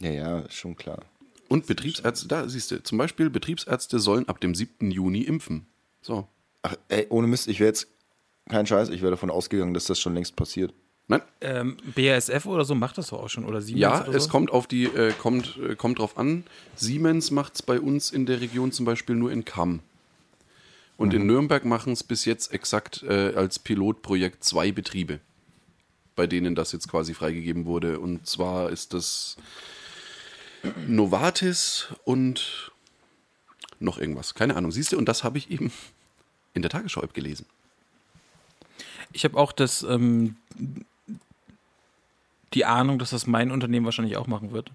Ja, ja, schon klar. Und Betriebsärzte, da siehst du, zum Beispiel Betriebsärzte sollen ab dem 7. Juni impfen. So. Ach, ey, ohne Mist, ich wäre jetzt, kein Scheiß, ich wäre davon ausgegangen, dass das schon längst passiert. Nein, Ähm, BASF oder so macht das doch auch schon. Oder Siemens ja, oder es so? kommt auf die, äh, kommt, äh, kommt drauf an. Siemens macht es bei uns in der Region zum Beispiel nur in Kamm. Und in Nürnberg machen es bis jetzt exakt äh, als Pilotprojekt zwei Betriebe, bei denen das jetzt quasi freigegeben wurde. Und zwar ist das Novartis und noch irgendwas. Keine Ahnung. Siehst du, und das habe ich eben in der Tagesschau gelesen. Ich habe auch das, ähm, die Ahnung, dass das mein Unternehmen wahrscheinlich auch machen wird.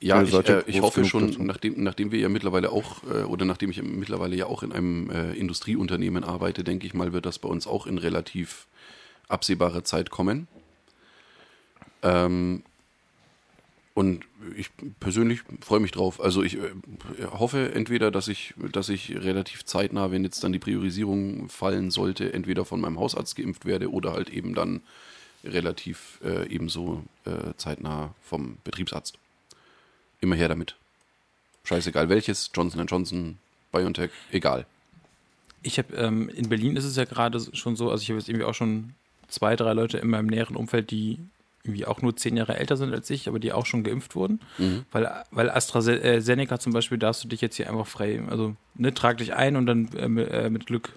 Ja, ich, seid ja äh, ich hoffe schon, dazu. nachdem, nachdem wir ja mittlerweile auch, äh, oder nachdem ich mittlerweile ja auch in einem äh, Industrieunternehmen arbeite, denke ich mal, wird das bei uns auch in relativ absehbarer Zeit kommen. Ähm, und ich persönlich freue mich drauf. Also ich äh, hoffe entweder, dass ich, dass ich relativ zeitnah, wenn jetzt dann die Priorisierung fallen sollte, entweder von meinem Hausarzt geimpft werde oder halt eben dann relativ äh, ebenso äh, zeitnah vom Betriebsarzt. Immer her damit. Scheißegal welches, Johnson Johnson, BioNTech, egal. Ich habe ähm, in Berlin ist es ja gerade schon so, also ich habe jetzt irgendwie auch schon zwei, drei Leute in meinem näheren Umfeld, die irgendwie auch nur zehn Jahre älter sind als ich, aber die auch schon geimpft wurden. Weil, weil AstraZeneca zum Beispiel darfst du dich jetzt hier einfach frei, also ne, trag dich ein und dann äh, mit, äh, Glück.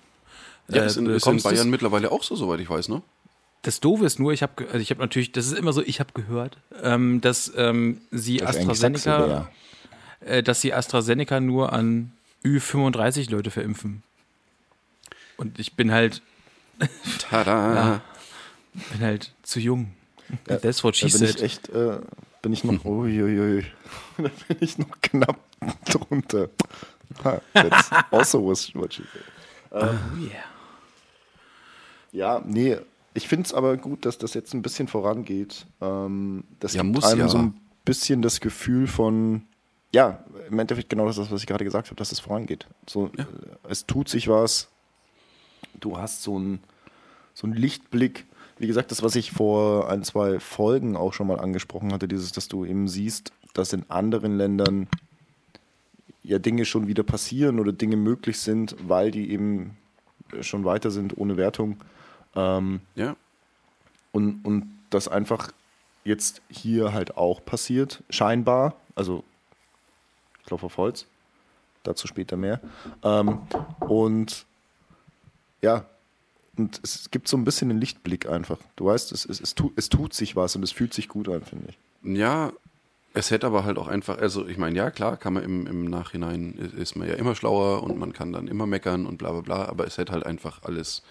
Ja, äh, ist in, ist in. Bayern mittlerweile auch so, soweit ich weiß, ne? Das Doofe ist nur, ich habe, also ich habe natürlich, das ist immer so, ich habe gehört, ähm, dass ähm, sie Das AstraZeneca, äh, dass sie AstraZeneca nur an Ü35 Leute verimpfen. Und ich bin halt, Tada! Ja. bin halt zu jung. Ja, That's what she Da bin ich echt, äh, bin ich noch, uiuiui, da bin ich noch knapp drunter. Ha, That's also was what she said. Oh, yeah. Ja, nee, ich finde es aber gut, dass das jetzt ein bisschen vorangeht. Ähm, das Ja, gibt einem ja. so ein bisschen das Gefühl von, ja, im Endeffekt genau das, ist, was ich gerade gesagt habe, dass es vorangeht. So, Ja. äh, es tut sich was. Du hast so einen so einen Lichtblick. Wie gesagt, das, was ich vor ein, zwei Folgen auch schon mal angesprochen hatte, dieses, dass du eben siehst, dass in anderen Ländern ja Dinge schon wieder passieren oder Dinge möglich sind, weil die eben schon weiter sind, ohne Wertung. Ähm, Ja, und, und das einfach jetzt hier halt auch passiert, scheinbar. Also, ich glaube auf Holz. Dazu später mehr. Ähm, und ja, und es gibt so ein bisschen einen Lichtblick einfach. Du weißt, es, es, es, tu, es tut sich was und es fühlt sich gut an, finde ich. ja, es hätte aber halt auch einfach, also ich meine, ja klar, kann man im, im Nachhinein, ist- ist man ja immer schlauer und man kann dann immer meckern und bla bla bla, aber es hätte halt einfach alles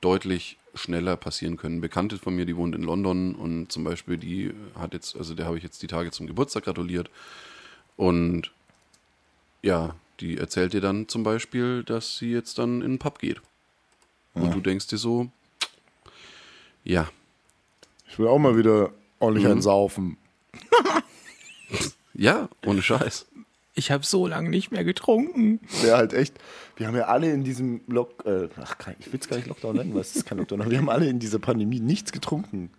deutlich schneller passieren können. Bekannte von mir, die wohnt in London und zum Beispiel die hat jetzt, also der habe ich jetzt die Tage zum Geburtstag gratuliert und ja, die erzählt dir dann zum Beispiel, dass sie jetzt dann in den Pub geht. Und du denkst dir so, ja, Ich will auch mal wieder ordentlich Mhm. einen saufen. ja, ohne Scheiß. Ich habe so lange nicht mehr getrunken. Wäre halt echt. Wir haben ja alle in diesem Lock. Äh, ach, ich will es gar nicht Lockdown nennen, weil es ist kein Lockdown. Aber wir haben alle in dieser Pandemie nichts getrunken.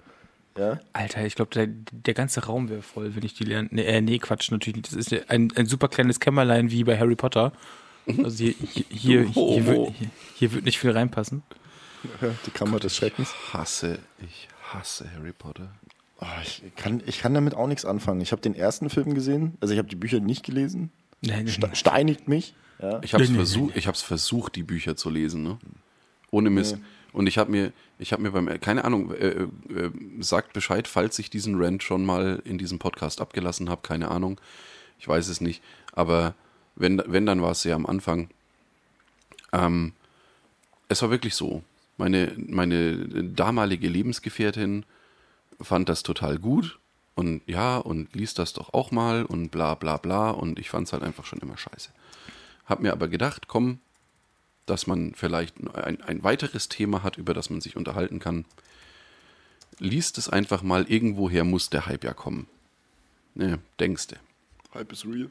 Ja. Alter, ich glaube, der, der ganze Raum wäre voll, wenn ich die lernen. Nee, äh, nee, Quatsch, natürlich nicht. Das ist ja ein, ein super kleines Kämmerlein wie bei Harry Potter. Also hier, hier, hier, hier, wird, hier, hier wird nicht viel reinpassen. Die Kammer des Schreckens. Hasse, ich hasse Harry Potter. Oh, ich, kann, ich kann damit auch nichts anfangen. Ich habe den ersten Film gesehen, also ich habe die Bücher nicht gelesen. Nein, Ste steinigt mich. Ja. Ich habe es Nee, nee, versucht, ich die Bücher zu lesen, ne? Ohne Mist. Und ich habe mir, ich habe mir beim, keine Ahnung, äh, äh, sagt Bescheid, falls ich diesen Rant schon mal in diesem Podcast abgelassen habe, keine Ahnung. Ich weiß es nicht. Aber wenn, wenn dann war es sehr am Anfang. Ähm, es war wirklich so. Meine, meine damalige Lebensgefährtin fand das total gut und ja, und liest das doch auch mal und bla bla bla und ich fand es halt einfach schon immer scheiße. Hab mir aber gedacht, komm, dass man vielleicht ein, ein weiteres Thema hat, über das man sich unterhalten kann. Liest es einfach mal, irgendwoher muss der Hype ja kommen. Ne, denkste. Hype is real.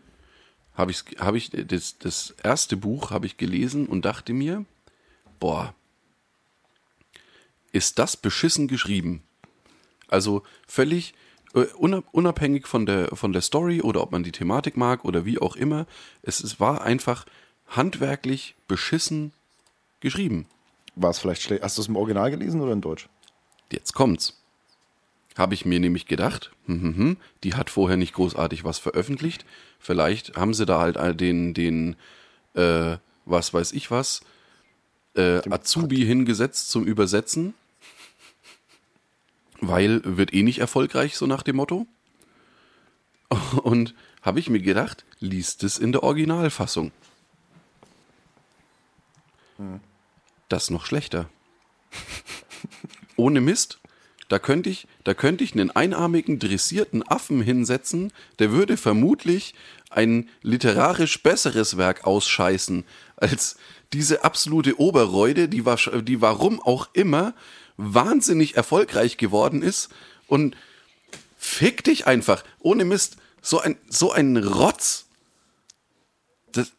Habe ich, hab ich das, das erste Buch habe ich gelesen und dachte mir, boah, ist das beschissen geschrieben? Also völlig äh, unab- unabhängig von der, von der Story oder ob man die Thematik mag oder wie auch immer, es, es war einfach handwerklich beschissen geschrieben. War es vielleicht schlecht? Hast du es im Original gelesen oder in Deutsch? Jetzt kommt's. Habe ich mir nämlich gedacht, hm, hm, hm, die hat vorher nicht großartig was veröffentlicht. Vielleicht haben sie da halt den, den, äh, was weiß ich was, äh, Azubi hingesetzt zum Übersetzen. Weil wird eh nicht erfolgreich, so nach dem Motto. Und habe ich mir gedacht, liest es in der Originalfassung. Das noch schlechter. Ohne Mist. Da könnte ich, da könnte ich einen einarmigen, dressierten Affen hinsetzen, der würde vermutlich ein literarisch besseres Werk ausscheißen als diese absolute Oberreude, die, wahrsch- die warum auch immer wahnsinnig erfolgreich geworden ist und fick dich einfach. Ohne Mist. So ein, so ein Rotz. Das,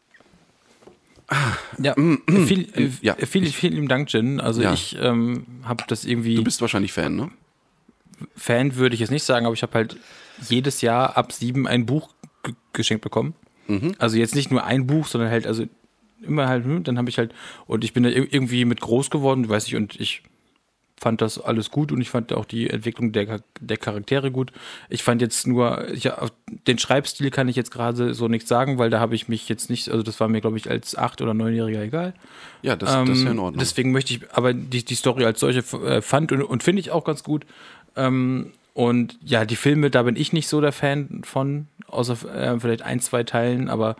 Ja, mm, viel, äh, ja, vielen, vielen Dank, Jen. Also Ja. ich ähm, habe das irgendwie, du bist wahrscheinlich Fan, ne? Fan würde ich jetzt nicht sagen, aber ich habe halt jedes Jahr ab sieben ein Buch ge- geschenkt bekommen. Mhm. Also jetzt nicht nur ein Buch, sondern halt, also immer halt, hm, dann habe ich halt, und ich bin da ir- irgendwie mit groß geworden, weiß ich, und ich fand das alles gut und ich fand auch die Entwicklung der, der Charaktere gut. Ich fand jetzt nur, ich, den Schreibstil kann ich jetzt gerade so nichts sagen, weil da habe ich mich jetzt nicht, also das war mir, glaube ich, als acht- oder neunjähriger egal. Ja, das, das ist ja in Ähm, Ordnung. Deswegen möchte ich, aber die, die Story als solche äh, fand und, und finde ich auch ganz gut. Ähm, und ja, die Filme, da bin ich nicht so der Fan von, außer äh, vielleicht ein, zwei Teilen, aber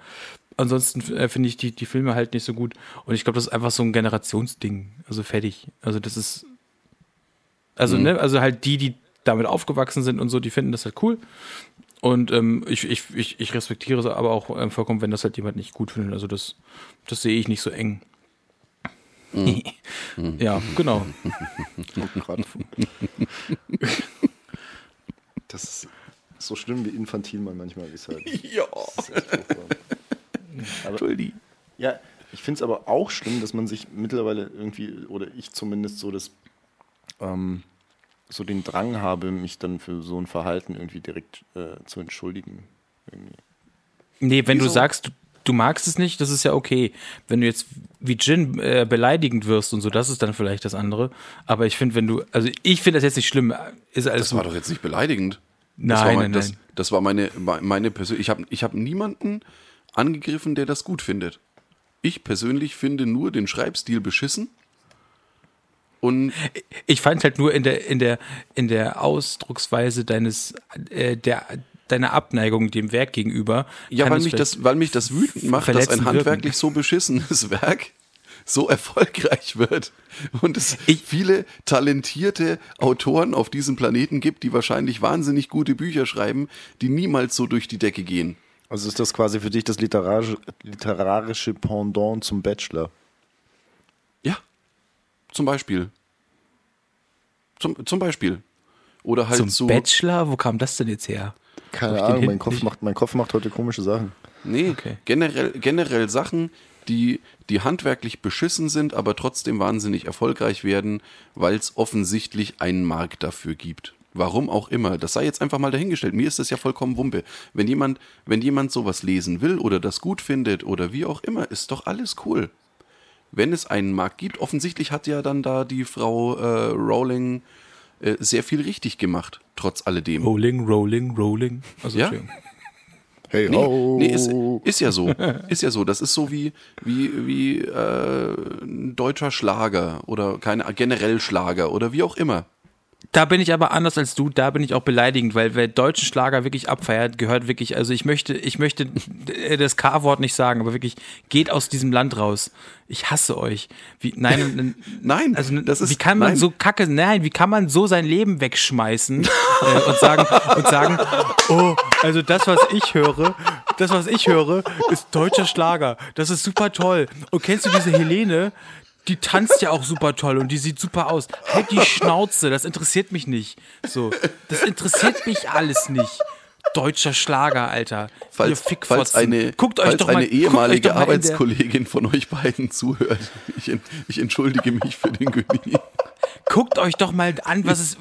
ansonsten äh, finde ich die, die Filme halt nicht so gut. Und ich glaube, das ist einfach so ein Generationsding. Also fertig. Also das ist, also, Mhm. ne, also halt die, die damit aufgewachsen sind und so, die finden das halt cool. Und ähm, ich, ich, ich, ich respektiere es aber auch ähm, vollkommen, wenn das halt jemand nicht gut findet. Also das, das sehe ich nicht so eng. Mhm. ja, genau. Oh, das ist so schlimm, wie infantil man manchmal ist halt. ja. Entschuldi. Ja, ich finde es aber auch schlimm, dass man sich mittlerweile irgendwie, oder ich zumindest so das, ähm, so den Drang habe, mich dann für so ein Verhalten irgendwie direkt äh, zu entschuldigen. Irgendwie. Nee, wenn du Wieso? sagst, du, magst es nicht, das ist ja okay. Wenn du jetzt wie Jin äh, beleidigend wirst und so, das ist dann vielleicht das andere. Aber ich finde, wenn du, also ich finde das jetzt nicht schlimm. Ist alles Das war gut. doch jetzt nicht beleidigend. Nein, das war nein, mein, das, nein. das war meine, meine persönliche. Ich habe ich hab niemanden angegriffen, der das gut findet. Ich persönlich finde nur den Schreibstil beschissen. Und Ich fand halt nur in der, in der, in der Ausdrucksweise deines, äh, der, deiner Abneigung dem Werk gegenüber. ja, weil mich, das, weil mich das wütend macht, dass ein wirken. handwerklich so beschissenes Werk so erfolgreich wird und es Ich- viele talentierte Autoren auf diesem Planeten gibt, die wahrscheinlich wahnsinnig gute Bücher schreiben, die niemals so durch die Decke gehen. Also ist das quasi für dich das literarische, literarische Pendant zum Bachelor? Ja, zum Beispiel. Zum, zum Beispiel. Oder halt Zum so. Bachelor? Wo kam das denn jetzt her? Keine Ahnung, mein Kopf, nicht- macht, mein Kopf macht heute komische Sachen. Nee, Okay. generell, generell Sachen, die, die handwerklich beschissen sind, aber trotzdem wahnsinnig erfolgreich werden, weil es offensichtlich einen Markt dafür gibt. Warum auch immer. Das sei jetzt einfach mal dahingestellt. Mir ist das ja vollkommen Wumpe. Wenn jemand, wenn jemand sowas lesen will oder das gut findet oder wie auch immer, ist doch alles cool. Wenn es einen Markt gibt, offensichtlich hat ja dann da die Frau äh, Rowling äh, sehr viel richtig gemacht, trotz alledem. Rolling, rolling, rolling. Also, Ja? Hey, Nee, ho! nee ist, ist ja so. Ist ja so. Das ist so wie, wie, wie äh, ein deutscher Schlager oder keine generell Schlager oder wie auch immer. Da bin ich aber anders als du, da bin ich auch beleidigend, weil wer deutschen Schlager wirklich abfeiert, gehört wirklich, also ich möchte, ich möchte das K-Wort nicht sagen, aber wirklich, geht aus diesem Land raus. Ich hasse euch. Wie, nein, Nein, also das ist- wie kann man nein. so kacke, nein, wie kann man so sein Leben wegschmeißen äh, und sagen, und sagen, oh, also das, was ich höre, das, was ich höre, ist deutscher Schlager. Das ist super toll. Und kennst du diese Helene? Die tanzt ja auch super toll und die sieht super aus. Halt die Schnauze, das interessiert mich nicht. So, das interessiert mich alles nicht. Deutscher Schlager, Alter. Ihr Falls, falls eine, guckt euch falls doch mal, eine ehemalige Arbeitskollegin von euch beiden zuhört, ich, ich entschuldige mich für den Günni. guckt euch doch mal an, was es.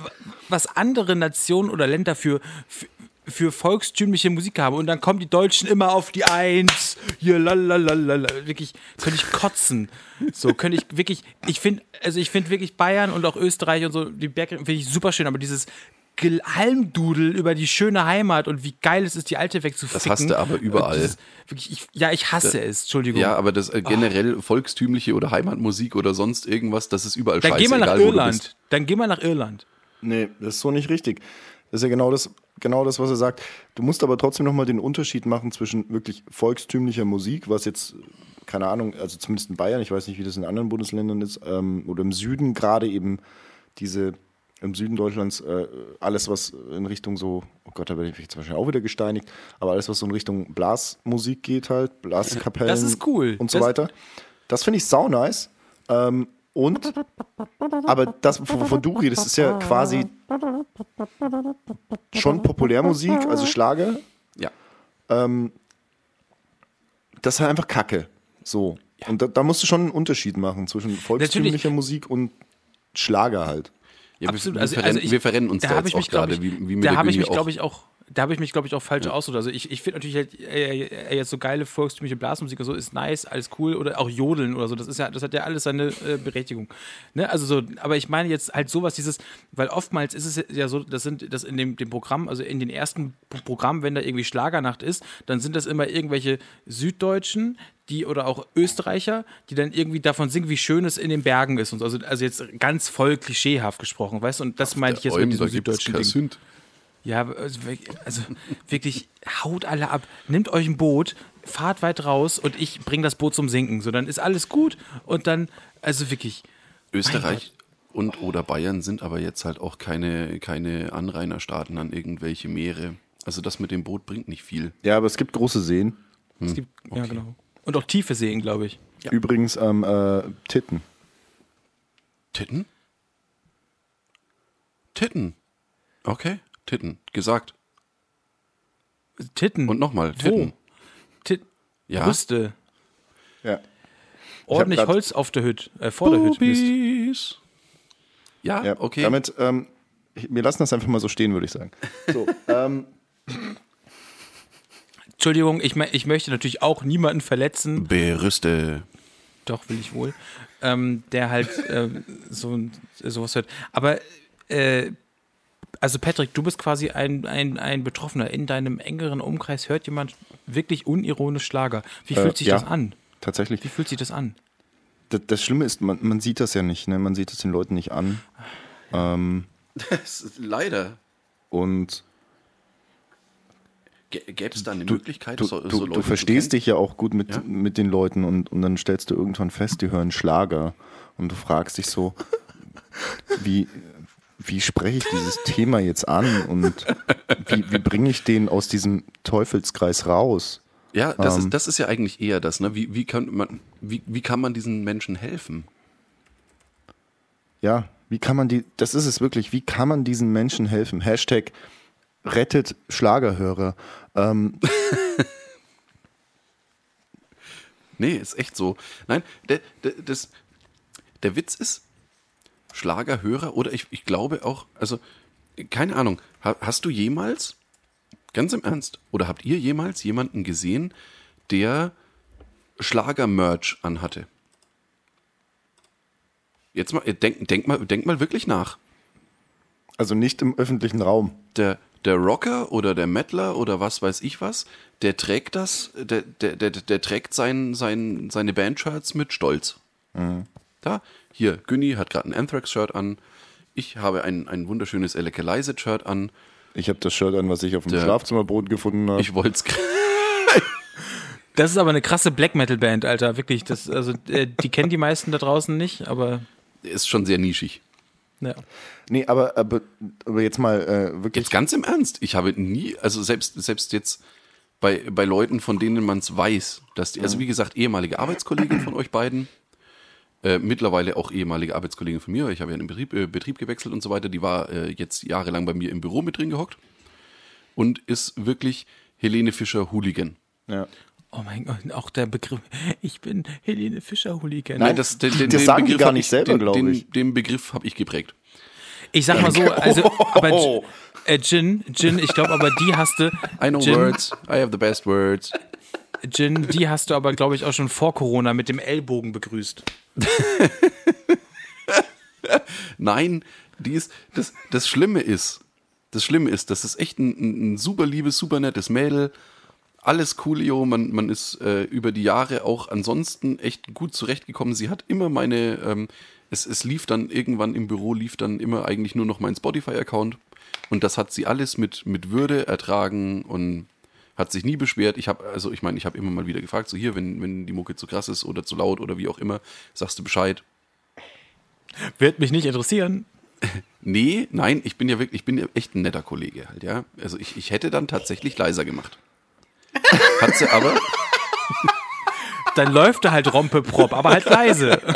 was andere Nationen oder Länder für, für, für volkstümliche Musik haben. Und dann kommen die Deutschen immer auf die Eins. Hier, lalalala. Wirklich, könnte ich kotzen. So, könnte ich wirklich, ich finde, also ich finde wirklich Bayern und auch Österreich und so, die Berge finde ich super schön, aber dieses Halmdudel über die schöne Heimat und wie geil es ist, die alte wegzuficken. Das hast du aber überall. Dieses- Wirklich, ich, ja, ich hasse es, Entschuldigung. Ja, aber das äh, generell volkstümliche oder Heimatmusik oder sonst irgendwas, das ist überall dann scheiße, geh mal nach Irland. Dann geh mal nach Irland. Nee, das ist so nicht richtig. Das ist ja genau das, genau das, was er sagt. Du musst aber trotzdem nochmal den Unterschied machen zwischen wirklich volkstümlicher Musik, was jetzt, keine Ahnung, also zumindest in Bayern, ich weiß nicht, wie das in anderen Bundesländern ist, ähm, oder im Süden gerade eben diese, im Süden Deutschlands, äh, alles, was in Richtung so, oh Gott, da werde ich jetzt wahrscheinlich auch wieder gesteinigt, aber alles, was so in Richtung Blasmusik geht halt, Blaskapellen Das ist cool. und so Das- weiter. Das finde ich sau nice. Ähm, und aber das, wovon du redest, ist ja quasi schon Populärmusik, also Schlager. Ja. Das ist halt einfach Kacke. So. Und da, da musst du schon einen Unterschied machen zwischen volkstümlicher Natürlich. Musik und Schlager halt. Ja, Absolut. Wir, Also, wir, verrennen, also ich, wir verrennen uns da, hab jetzt ich auch gerade, ich, wie, wie mit da habe ich mich, glaube ich, auch. Da habe ich mich, glaube ich, auch falsch ausgedrückt. Also ich, ich finde natürlich halt äh, äh, jetzt so geile volkstümliche Blasmusik und so ist nice, alles cool. Oder auch Jodeln oder so. Das ist ja, das hat ja alles seine äh, Berechtigung. Ne? Also so, aber ich meine jetzt halt sowas, dieses, weil oftmals ist es ja so, das sind das in dem, dem Programm, also in den ersten Programmen, wenn da irgendwie Schlagernacht ist, dann sind das immer irgendwelche Süddeutschen, die oder auch Österreicher, die dann irgendwie davon singen, wie schön es in den Bergen ist und so. Also, also jetzt ganz voll klischeehaft gesprochen, weißt du? Und das meinte ich jetzt Olm, mit diesem süddeutschen Ding. Sünd. Ja, also wirklich, also wirklich, haut alle ab. Nehmt euch ein Boot, fahrt weit raus und ich bringe das Boot zum Sinken. So, dann ist alles gut und dann, also wirklich. Österreich und oder Bayern sind aber jetzt halt auch keine, keine Anrainerstaaten an irgendwelche Meere. Also das mit dem Boot bringt nicht viel. Ja, aber es gibt große Seen. Es gibt, ja, genau. Und auch tiefe Seen, glaube ich. Übrigens ähm, äh, Titten. Titten? Titten. Okay, Titten. Gesagt. Titten. Und nochmal? Titten. Tit Ja. Brüste. Ja. Ordentlich Holz auf der Hütte, äh, vor der Hütte. Mist. Ja, ja okay. Damit, ähm, wir lassen das einfach mal so stehen, würde ich sagen. So, ähm, Entschuldigung, ich, ich möchte natürlich auch niemanden verletzen. Berüste. Doch, will ich wohl. Ähm, der halt ähm, so sowas hört. Aber äh, also Patrick, du bist quasi ein, ein, ein Betroffener. In deinem engeren Umkreis hört jemand wirklich unironisch Schlager. Wie Äh, fühlt sich ja. das an? tatsächlich. Wie fühlt sich das an? Das, das Schlimme ist, man, man sieht das ja nicht, ne? Man sieht es den Leuten nicht an. Ähm, Das ist leider. und Gäbe es da eine du, Möglichkeit, du, so, du, so du Leute verstehst zu kennen? dich ja auch gut mit, Ja. mit den Leuten und, und dann stellst du irgendwann fest, die hören Schlager und du fragst dich so, wie, wie spreche ich dieses Thema jetzt an und wie, wie bringe ich den aus diesem Teufelskreis raus? Ja, das, Ähm. ist, das ist ja eigentlich eher das. Ne? Wie, wie, kann man, wie, wie kann man diesen Menschen helfen? Ja, wie kann man die, das ist es wirklich, wie kann man diesen Menschen helfen? Hashtag rettet Schlagerhörer. Ähm, Nee, ist echt so. Nein, der, der, das, der Witz ist, Schlagerhörer oder ich, ich glaube auch, also keine Ahnung, ha, hast du jemals, ganz im Ernst, oder habt ihr jemals jemanden gesehen, der Schlager-Merch anhatte? Jetzt mal, denk, denk mal, denk mal wirklich nach. also nicht im öffentlichen Raum. der, der Rocker oder der Mettler oder was weiß ich was, der trägt das, der, der, der, der trägt sein, sein, seine Bandshirts mit Stolz. Da, hier, Günni hat gerade ein Anthrax-Shirt an, ich habe ein, ein wunderschönes Elecalize-Shirt an, Ich habe das Shirt an, was ich auf dem Der- Schlafzimmerboden gefunden habe. ich wollte es Das ist aber eine krasse Black Metal Band, Alter. Wirklich. Das, also, äh, die kennen die meisten da draußen nicht, aber ist schon sehr nischig. ja. Nee, aber, aber, aber jetzt mal äh, wirklich. Jetzt ganz im Ernst, ich habe nie, also selbst, selbst jetzt bei, bei Leuten, von denen man es weiß, dass die, also wie gesagt, ehemalige Arbeitskollegin von euch beiden, äh, mittlerweile auch ehemalige Arbeitskollegin von mir, weil ich habe ja einen Betrieb, äh, Betrieb gewechselt und so weiter, die war äh, jetzt jahrelang bei mir im Büro mit drin gehockt und ist wirklich Helene Fischer Hooligan. ja. Oh mein Gott, auch der Begriff. Ich bin Helene Fischer Hooligan. Nein, das, den, den, das den sagen die Begriff gar nicht selber, den, glaub den, ich. Den Begriff habe ich geprägt. Ich sag mal so, also, aber Gin, äh, Gin, ich glaube aber die hast du, I know Gin, words, I have the best words. Gin, die hast du aber, glaube ich, auch schon vor Corona mit dem Ellbogen begrüßt. Nein, die ist, das, das Schlimme ist, das Schlimme ist, das ist echt ein, ein, ein super liebes, super nettes Mädel. Alles coolio, man, man ist äh, über die Jahre auch ansonsten echt gut zurechtgekommen. Sie hat immer meine, ähm, es, es lief dann irgendwann im Büro, lief dann immer eigentlich nur noch mein Spotify-Account. Und das hat sie alles mit, mit Würde ertragen und hat sich nie beschwert. Ich habe, also ich meine, ich habe immer mal wieder gefragt, so hier, wenn, wenn die Mucke zu krass ist oder zu laut oder wie auch immer, sagst du Bescheid. Wird mich nicht interessieren. Nee, nein, ich bin ja wirklich, ich bin ja echt ein netter Kollege halt, ja. Also ich, ich hätte dann tatsächlich leiser gemacht. Hat sie aber, Dann läuft er halt Rompeprop, aber halt leise.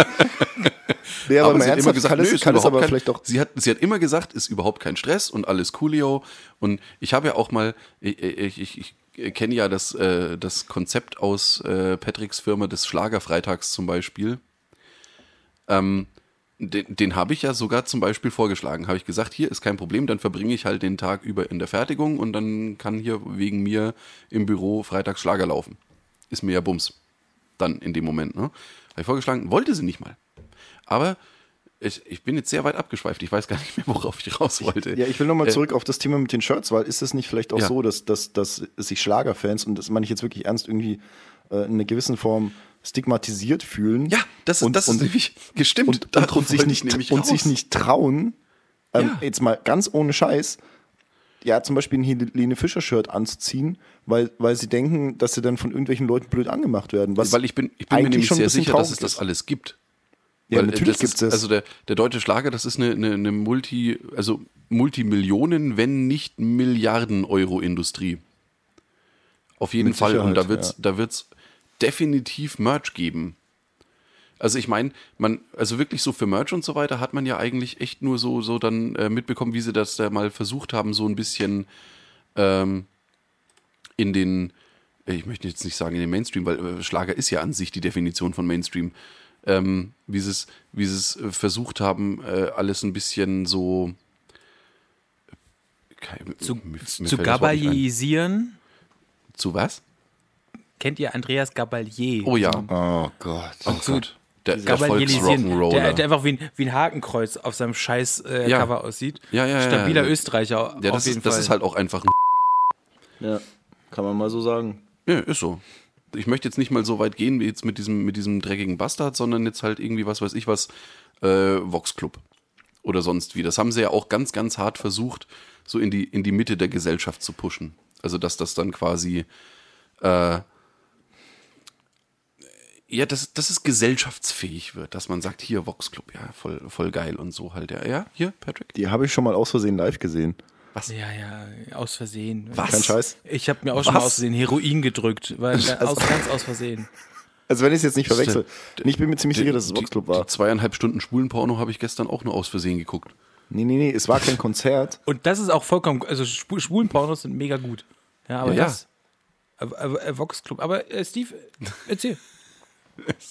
Nee, aber, aber sie hat immer gesagt, kann nö, es, ist kann es überhaupt aber kein, vielleicht doch. sie hat, sie hat immer gesagt, ist überhaupt kein Stress und alles coolio. Und ich habe ja auch mal, ich, ich, ich, ich kenne ja das, äh, das Konzept aus äh, Patricks Firma des Schlagerfreitags zum Beispiel. Ähm, den, den habe ich ja sogar zum Beispiel vorgeschlagen. Habe ich gesagt, hier ist kein Problem, dann verbringe ich halt den Tag über in der Fertigung und dann kann hier wegen mir im Büro freitags Schlager laufen. Ist mir ja Bums. Dann in dem Moment, ne? Habe ich vorgeschlagen, wollte sie nicht mal. Aber ich, ich bin jetzt sehr weit abgeschweift. Ich weiß gar nicht mehr, worauf ich raus wollte. Ja, ich will nochmal Äh, zurück auf das Thema mit den Shirts, weil ist es nicht vielleicht auch Ja. so, dass, dass, dass sich Schlagerfans, und das meine ich jetzt wirklich ernst, irgendwie äh, in einer gewissen Form stigmatisiert fühlen? Ja, das, ist und, das und, ist nämlich gestimmt. und, und, und, sich nicht, ich und raus. sich nicht trauen, ähm, Ja. jetzt mal ganz ohne Scheiß, ja, zum Beispiel ein Helene Fischer-Shirt anzuziehen, weil, weil sie denken, dass sie dann von irgendwelchen Leuten blöd angemacht werden. Was Weil ich bin, ich bin mir nämlich sehr sicher, dass es das alles gibt. Ja, Weil, äh, natürlich ist, das. Also der, der deutsche Schlager, das ist eine, eine, eine Multi, also Multimillionen, wenn nicht Milliarden Euro Industrie. Auf jeden Mit Fall. Und da Sicherheit, wird's, ja. da wird's definitiv Merch geben. Also ich meine, man, also wirklich so für Merch und so weiter hat man ja eigentlich echt nur so, so dann äh, mitbekommen, wie sie das da mal versucht haben, so ein bisschen ähm, in den, ich möchte jetzt nicht sagen in den Mainstream, weil äh, Schlager ist ja an sich die Definition von Mainstream, ähm, wie sie es, wie sie es äh, versucht haben, äh, alles ein bisschen so Kein- Zu, mir- mir zu das gabayisieren. Zu was? Kennt ihr Andreas Gabalier? Oh ja. Oh Gott. Oh Gott. Der, der der, der einfach wie ein, wie ein Hakenkreuz auf seinem scheiß äh, Ja. Cover aussieht. Ja, ja, ja, Stabiler ja. Österreicher Ja, auf das, jeden ist, das Fall. ist halt auch einfach ein Ja, kann man mal so sagen. Ja, ist so. Ich möchte jetzt nicht mal so weit gehen wie jetzt mit diesem, mit diesem dreckigen Bastard, sondern jetzt halt irgendwie, was weiß ich was, äh, Vox Club oder sonst wie. Das haben sie ja auch ganz, ganz hart versucht, so in die, in die Mitte der Gesellschaft zu pushen. Also, dass das dann quasi, äh, ja, dass, dass es gesellschaftsfähig wird, dass man sagt, hier Vox Club, ja, voll, voll geil und so halt. Ja, ja hier, Patrick. Die habe ich schon mal aus Versehen live gesehen. Ja, ja, aus Versehen. Was? Kein Scheiß. Ich habe mir auch schon mal Was? aus Versehen Heroin gedrückt, weil aus, ganz aus Versehen. Also wenn ich es jetzt nicht verwechsel. Ich bin mir ziemlich sicher, dass es Die- Vox Club Die war. zweieinhalb Stunden Schwulenporno habe ich gestern auch nur aus Versehen geguckt. Nee, nee, nee, es war kein Konzert. Und das ist auch vollkommen, also Schwul- Schwulenpornos sind mega gut. Ja, aber Ja, ja. das. Äh, äh, äh, Vox Club. Aber äh, Steve, erzähl.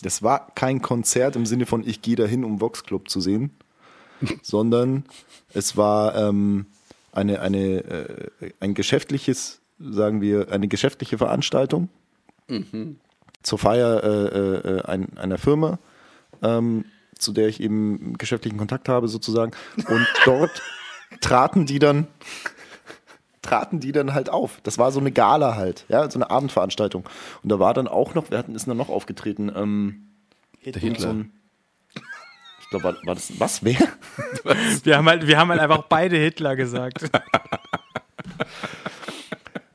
Das war kein Konzert im Sinne von, ich gehe dahin, um Vox Club zu sehen, sondern es war ähm, eine, eine, äh, ein geschäftliches, sagen wir, eine geschäftliche Veranstaltung zur Feier äh, äh, ein, einer Firma, ähm, zu der ich eben geschäftlichen Kontakt habe sozusagen. Und dort traten die dann traten die dann halt auf. Das war so eine Gala halt, ja, so eine Abendveranstaltung. Und da war dann auch noch, wer hatten ist denn noch aufgetreten? Ähm, irgend so Hitler. ein- war, war das, was, wer? Wir haben halt, wir haben halt einfach beide Hitler gesagt.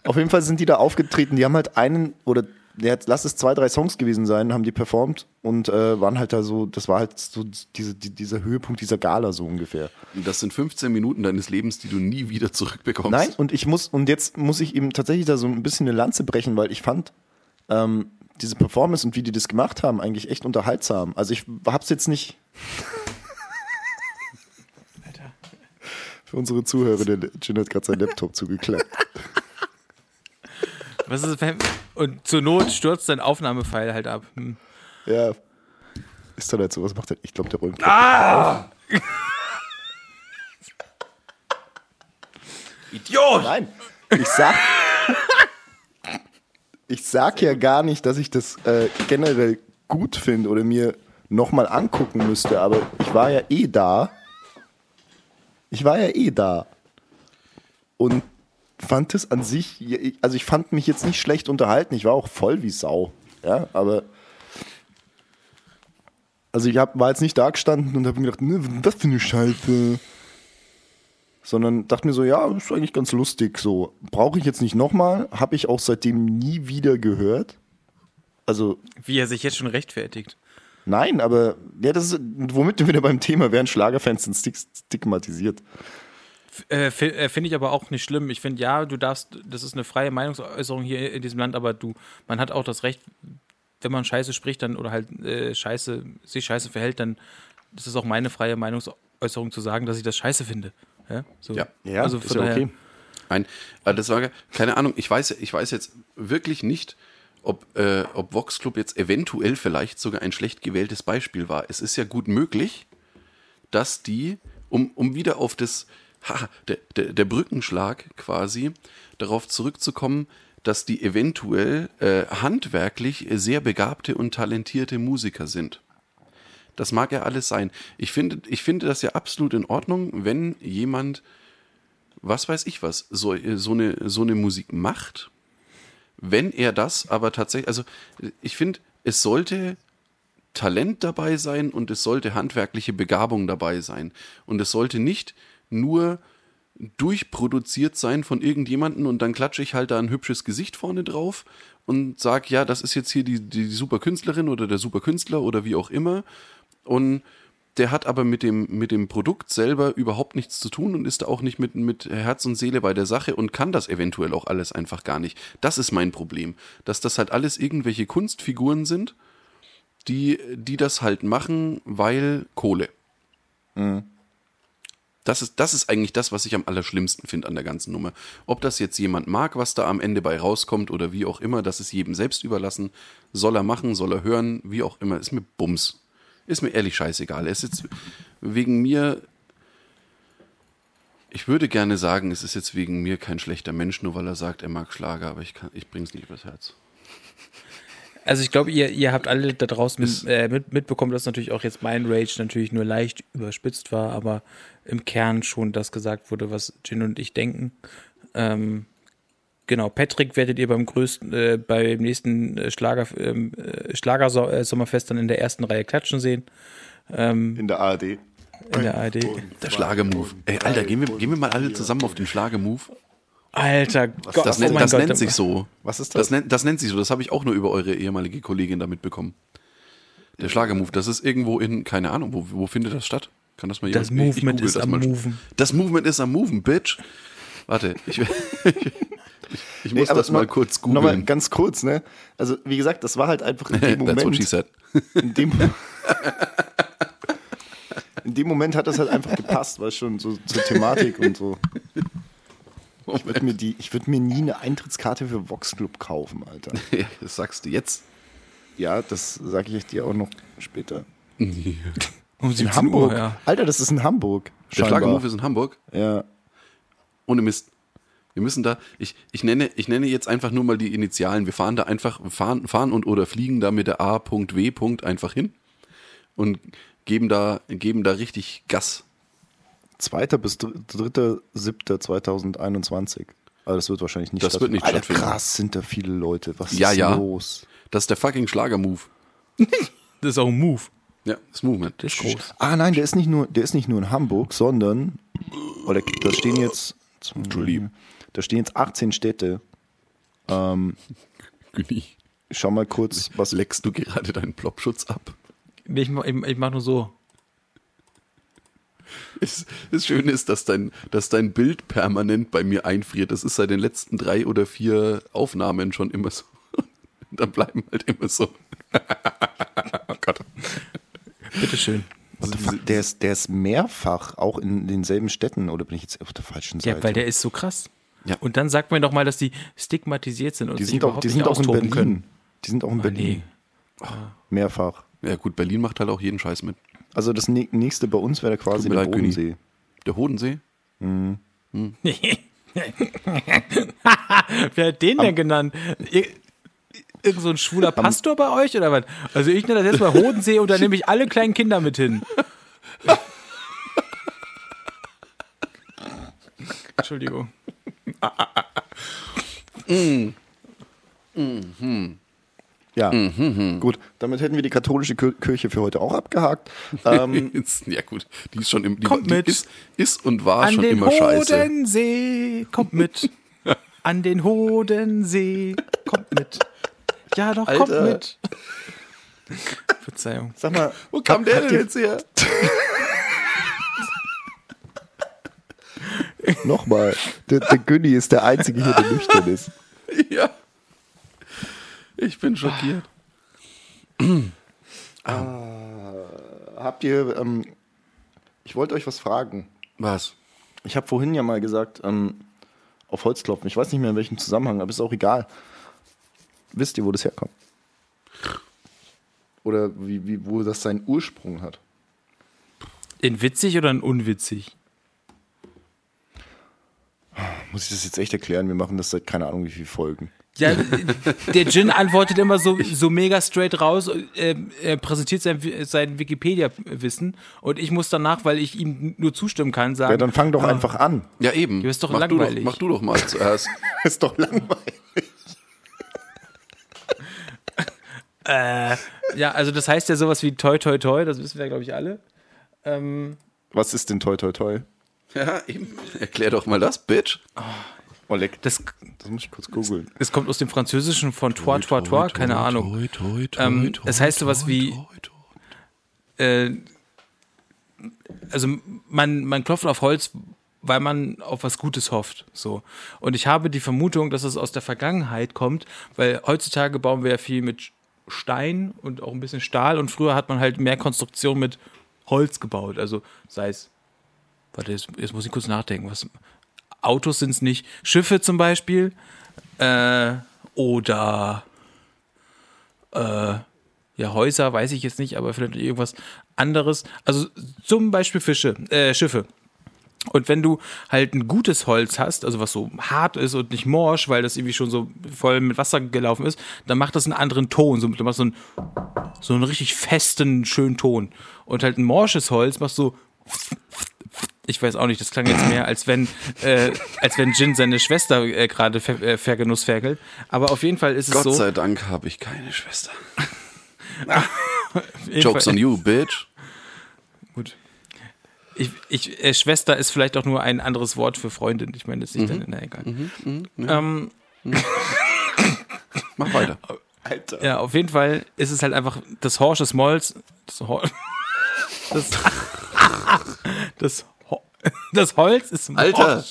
Auf jeden Fall sind die da aufgetreten, die haben halt einen, oder ja, jetzt lass es zwei, drei Songs gewesen sein, haben die performt und äh, waren halt da so, das war halt so diese, die, dieser Höhepunkt dieser Gala so ungefähr. Das sind 15 Minuten deines Lebens, die du nie wieder zurückbekommst. Nein, und ich muss, und jetzt muss ich eben tatsächlich da so ein bisschen eine Lanze brechen, weil ich fand ähm, diese Performance und wie die das gemacht haben, eigentlich echt unterhaltsam. Also ich hab's jetzt nicht. Für unsere Zuhörer, der Jin hat gerade sein Laptop zugeklappt. Was ist, wenn, und zur Not stürzt dein Aufnahmepfeil halt ab. Hm. Ja. Ist dann halt so, was macht er? Ich glaube, der räumt. Idiot! Nein, ich sag. Ich sag ja gar nicht, dass ich das äh, generell gut finde oder mir nochmal angucken müsste, aber ich war ja eh da. Ich war ja eh da. Und fand es an sich, also ich fand mich jetzt nicht schlecht unterhalten, ich war auch voll wie Sau. Ja, aber. Also ich hab, war jetzt nicht da gestanden und habe mir gedacht, ne, was für eine Scheiße? Sondern dachte mir so, ja, ist eigentlich ganz lustig. So, brauche ich jetzt nicht nochmal, habe ich auch seitdem nie wieder gehört. Also Wie er sich jetzt schon rechtfertigt. Nein, aber ja, das ist, womit wir wieder beim Thema wären, Schlagerfans sind stig- stigmatisiert. Äh, äh, finde ich aber auch nicht schlimm. Ich finde, ja, du darfst, das ist eine freie Meinungsäußerung hier in diesem Land, aber du, man hat auch das Recht, wenn man Scheiße spricht, dann oder halt äh, Scheiße, sich Scheiße verhält, dann ist es auch meine freie Meinungsäußerung zu sagen, dass ich das Scheiße finde. Ja, so. Ja. Ja, also ist ja okay. Ein, äh, das war, keine Ahnung, ich weiß, ich weiß jetzt wirklich nicht, ob, äh, ob Vox Club jetzt eventuell vielleicht sogar ein schlecht gewähltes Beispiel war. Es ist ja gut möglich, dass die, um, um wieder auf das, ha, der, der, der Brückenschlag quasi, darauf zurückzukommen, dass die eventuell äh, handwerklich sehr begabte und talentierte Musiker sind. Das mag ja alles sein. Ich finde, ich finde das ja absolut in Ordnung, wenn jemand was weiß ich was, so, so, eine, so eine Musik macht, wenn er das aber tatsächlich, also ich finde, es sollte Talent dabei sein und es sollte handwerkliche Begabung dabei sein. Und es sollte nicht nur durchproduziert sein von irgendjemanden und dann klatsche ich halt da ein hübsches Gesicht vorne drauf und sag, ja, das ist jetzt hier die, die super Künstlerin oder der super Künstler oder wie auch immer. Und der hat aber mit dem, mit dem Produkt selber überhaupt nichts zu tun und ist da auch nicht mit, mit Herz und Seele bei der Sache und kann das eventuell auch alles einfach gar nicht. Das ist mein Problem. Dass das halt alles irgendwelche Kunstfiguren sind, die, die das halt machen, weil Kohle. Das ist, das ist eigentlich das, was ich am allerschlimmsten finde an der ganzen Nummer. Ob das jetzt jemand mag, was da am Ende bei rauskommt oder wie auch immer, das ist jedem selbst überlassen. Soll er machen, soll er hören, wie auch immer, ist mir Bums. Ist mir ehrlich scheißegal. Er ist jetzt wegen mir. Ich würde gerne sagen, es ist jetzt wegen mir kein schlechter Mensch, nur weil er sagt, er mag Schlager, aber ich, kann, ich bring's nicht übers Herz. Also ich glaube, ihr, ihr habt alle da draußen mit, äh, mit, mitbekommen, dass natürlich auch jetzt mein Rage natürlich nur leicht überspitzt war, aber im Kern schon das gesagt wurde, was Jin und ich denken. Ähm, genau, Patrick werdet ihr beim größten, äh, beim nächsten äh, Schlager, ähm, äh, Schlagersommerfest dann in der ersten Reihe klatschen sehen, In der ARD. in der ARD. Der Schlagermove. Ey, Alter, gehen wir, gehen wir mal alle zusammen auf den Schlagermove. Alter Gott, Das, oh das Gott, nennt sich so. Was ist Das das? nennt, das nennt sich so. Das habe ich auch nur über eure ehemalige Kollegin da mitbekommen. Der Schlagermove, das ist irgendwo in, keine Ahnung, wo, wo findet das statt? Kann das mal Das jemand- ich Movement ist das am mal. Moven. Das Movement ist am Moven, Bitch. Warte, ich, ich, ich muss Nee, das mal noch- kurz googeln. ganz kurz, ne? Also, wie gesagt, das war halt einfach in dem That's what she Moment. said. In dem, in dem Moment hat das halt einfach gepasst, weil schon so zur Thematik und so. Ich würde mir, die- ich würd mir nie eine Eintrittskarte für Vox Club kaufen, Alter. Ja, das sagst du jetzt. Ja, das sage ich dir auch noch später. Um In 17 Hamburg. Uhr, ja. Alter, das ist in Hamburg. Der. Schlagermove ist in Hamburg. Ja. Ohne Mist. Wir müssen da, ich, ich, nenne, ich nenne jetzt einfach nur mal die Initialen. Wir fahren da einfach, fahren, fahren und oder fliegen da mit der A.W. einfach hin und geben da, geben da richtig Gas. 2. bis 3.7.2021. Aber das wird wahrscheinlich nicht Das wird nicht Alter, stattfinden. krass sind da viele Leute. Was Ja, ist ja. los? Das ist der fucking Schlagermove. Das ist auch ein Move. Ja, das Movement. Das ist groß. Ah nein, der ist nicht nur, der ist nicht nur in Hamburg, sondern oder da stehen jetzt Entschuldigung. Da stehen jetzt 18 Städte. Güni, Ich schau mal kurz, was leckst du gerade deinen Plopschutz ab? Nee, ich, mach- ich, ich mach nur so. Es, das Schöne ist, dass dein, dass dein Bild permanent bei mir einfriert. Das ist seit den letzten drei oder vier Aufnahmen schon immer so. Dann bleiben halt immer so. oh Gott. Bitteschön. What the fuck? der ist der ist mehrfach auch in denselben Städten oder bin ich jetzt auf der falschen Seite? Ja, weil der ist so krass. Ja. Und dann sagt man doch mal, dass die stigmatisiert sind und die sich sind auch, überhaupt die nicht sind auch in Berlin. können. Die sind auch in Oh, Berlin. nee. Mehrfach. Ja gut, Berlin macht halt auch jeden Scheiß mit. Also das nä- nächste bei uns wäre quasi der. Bodensee. Der Hodensee? Wer hat den denn genannt? Ir Irgend so ein schwuler Pastor bei euch oder was? Also ich nenne das jetzt mal Hodensee und da nehme ich alle kleinen Kinder mit hin. Entschuldigung. Ja, gut. Damit hätten wir die katholische Kir- Kirche für heute auch abgehakt. Ähm, ja gut, die ist schon im, die, Kommt die mit. Ist, ist und war An schon den immer scheiße. Hodensee, kommt mit. An den Hodensee, kommt mit. Ja, doch, kommt Alter. mit. Verzeihung. sag mal, Wo kam der habt denn jetzt her? nochmal, der, der Günni ist der Einzige hier, der nüchtern ist. ja. Ich bin schockiert. Habt ihr, ähm, ich wollte euch was fragen. Was? Ich habe vorhin ja mal gesagt, ähm, auf Holz klopfen. Ich weiß nicht mehr in welchem Zusammenhang, aber ist auch egal. Wisst ihr, wo das herkommt? Oder wie, wie, wo das seinen Ursprung hat? In witzig oder in unwitzig? Muss ich das jetzt echt erklären? Wir machen das seit keine Ahnung wie viel Folgen. Ja, der Jin antwortet immer so, so mega straight raus, äh, er präsentiert sein, sein Wikipedia-Wissen und ich muss danach, weil ich ihm nur zustimmen kann, sagen, Ja, dann fang doch einfach an. Ja, eben. Ja, ist doch mach langweilig. Du doch, mach du doch mal zuerst. ist doch langweilig. ja, also das heißt ja sowas wie toi toi toi, das wissen wir glaube ich alle. Ähm, Was ist denn toi toi toi? Ja, eben. Erklär doch mal das, Bitch. Oleg, das, das muss ich kurz googeln. das kommt aus dem Französischen von toi toi toi, keine Ahnung. Toi, toi, toi, Ähm, toi, es heißt sowas wie- toi, toi. Äh, also man, man klopft auf Holz, weil man auf was Gutes hofft. So. Und ich habe die Vermutung, dass es aus der Vergangenheit kommt, weil heutzutage bauen wir ja viel mit Stein und auch ein bisschen Stahl und früher hat man halt mehr Konstruktion mit Holz gebaut. Also sei es, warte, jetzt, jetzt muss ich kurz nachdenken, was Autos sind es nicht, Schiffe zum Beispiel äh, oder äh, ja, Häuser, weiß ich jetzt nicht, aber vielleicht irgendwas anderes. Also zum Beispiel Fische, äh, Schiffe. Und wenn du halt ein gutes Holz hast, also was so hart ist und nicht morsch, weil das irgendwie schon so voll mit Wasser gelaufen ist, dann macht das einen anderen Ton. So, du machst so einen, so einen richtig festen, schönen Ton. Und halt ein morsches Holz machst du ich weiß auch nicht, das klang jetzt mehr, als wenn, äh, als wenn Jin seine Schwester äh, gerade ver äh, vergenussferkelt. Aber auf jeden Fall ist es Gott so. sei Dank habe ich keine Schwester. Jokes Fall- on you, Bitch. Gut. Ich, ich, äh, Schwester ist vielleicht auch nur ein anderes Wort für Freundin. Ich meine, das ist nicht Mhm. deine, na egal. Ähm, Mach weiter. Alter. ja, auf jeden Fall ist es halt einfach das Horsch des Molls. Das, Hol das, das, das Holz ist morsch. Alter.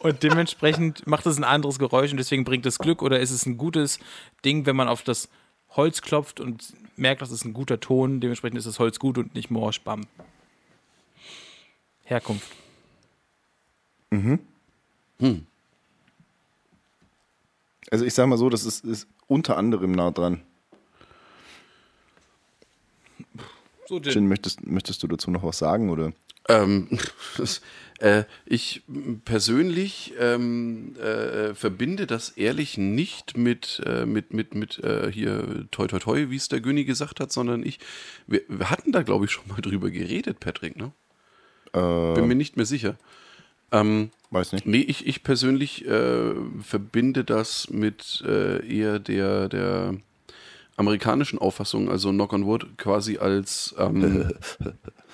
Und dementsprechend macht es ein anderes Geräusch und deswegen bringt es Glück oder ist es ein gutes Ding, wenn man auf das Holz klopft und merkt, das ist ein guter Ton. Dementsprechend ist das Holz gut und nicht morsch, bam. Herkunft. Also ich sag mal so, das ist, ist unter anderem nah dran. So, Jin, möchtest, möchtest du dazu noch was sagen? Oder? Ähm, äh, ich persönlich ähm, äh, verbinde das ehrlich nicht mit, äh, mit, mit, mit äh, hier toi toi toi, wie es der Günni gesagt hat, sondern ich, wir, wir hatten da glaube ich schon mal drüber geredet, Patrick, ne? Äh, Bin mir nicht mehr sicher. Ähm, weiß nicht. Nee, ich, ich persönlich äh, verbinde das mit äh, eher der, der amerikanischen Auffassung, also Knock on Wood, quasi als ähm,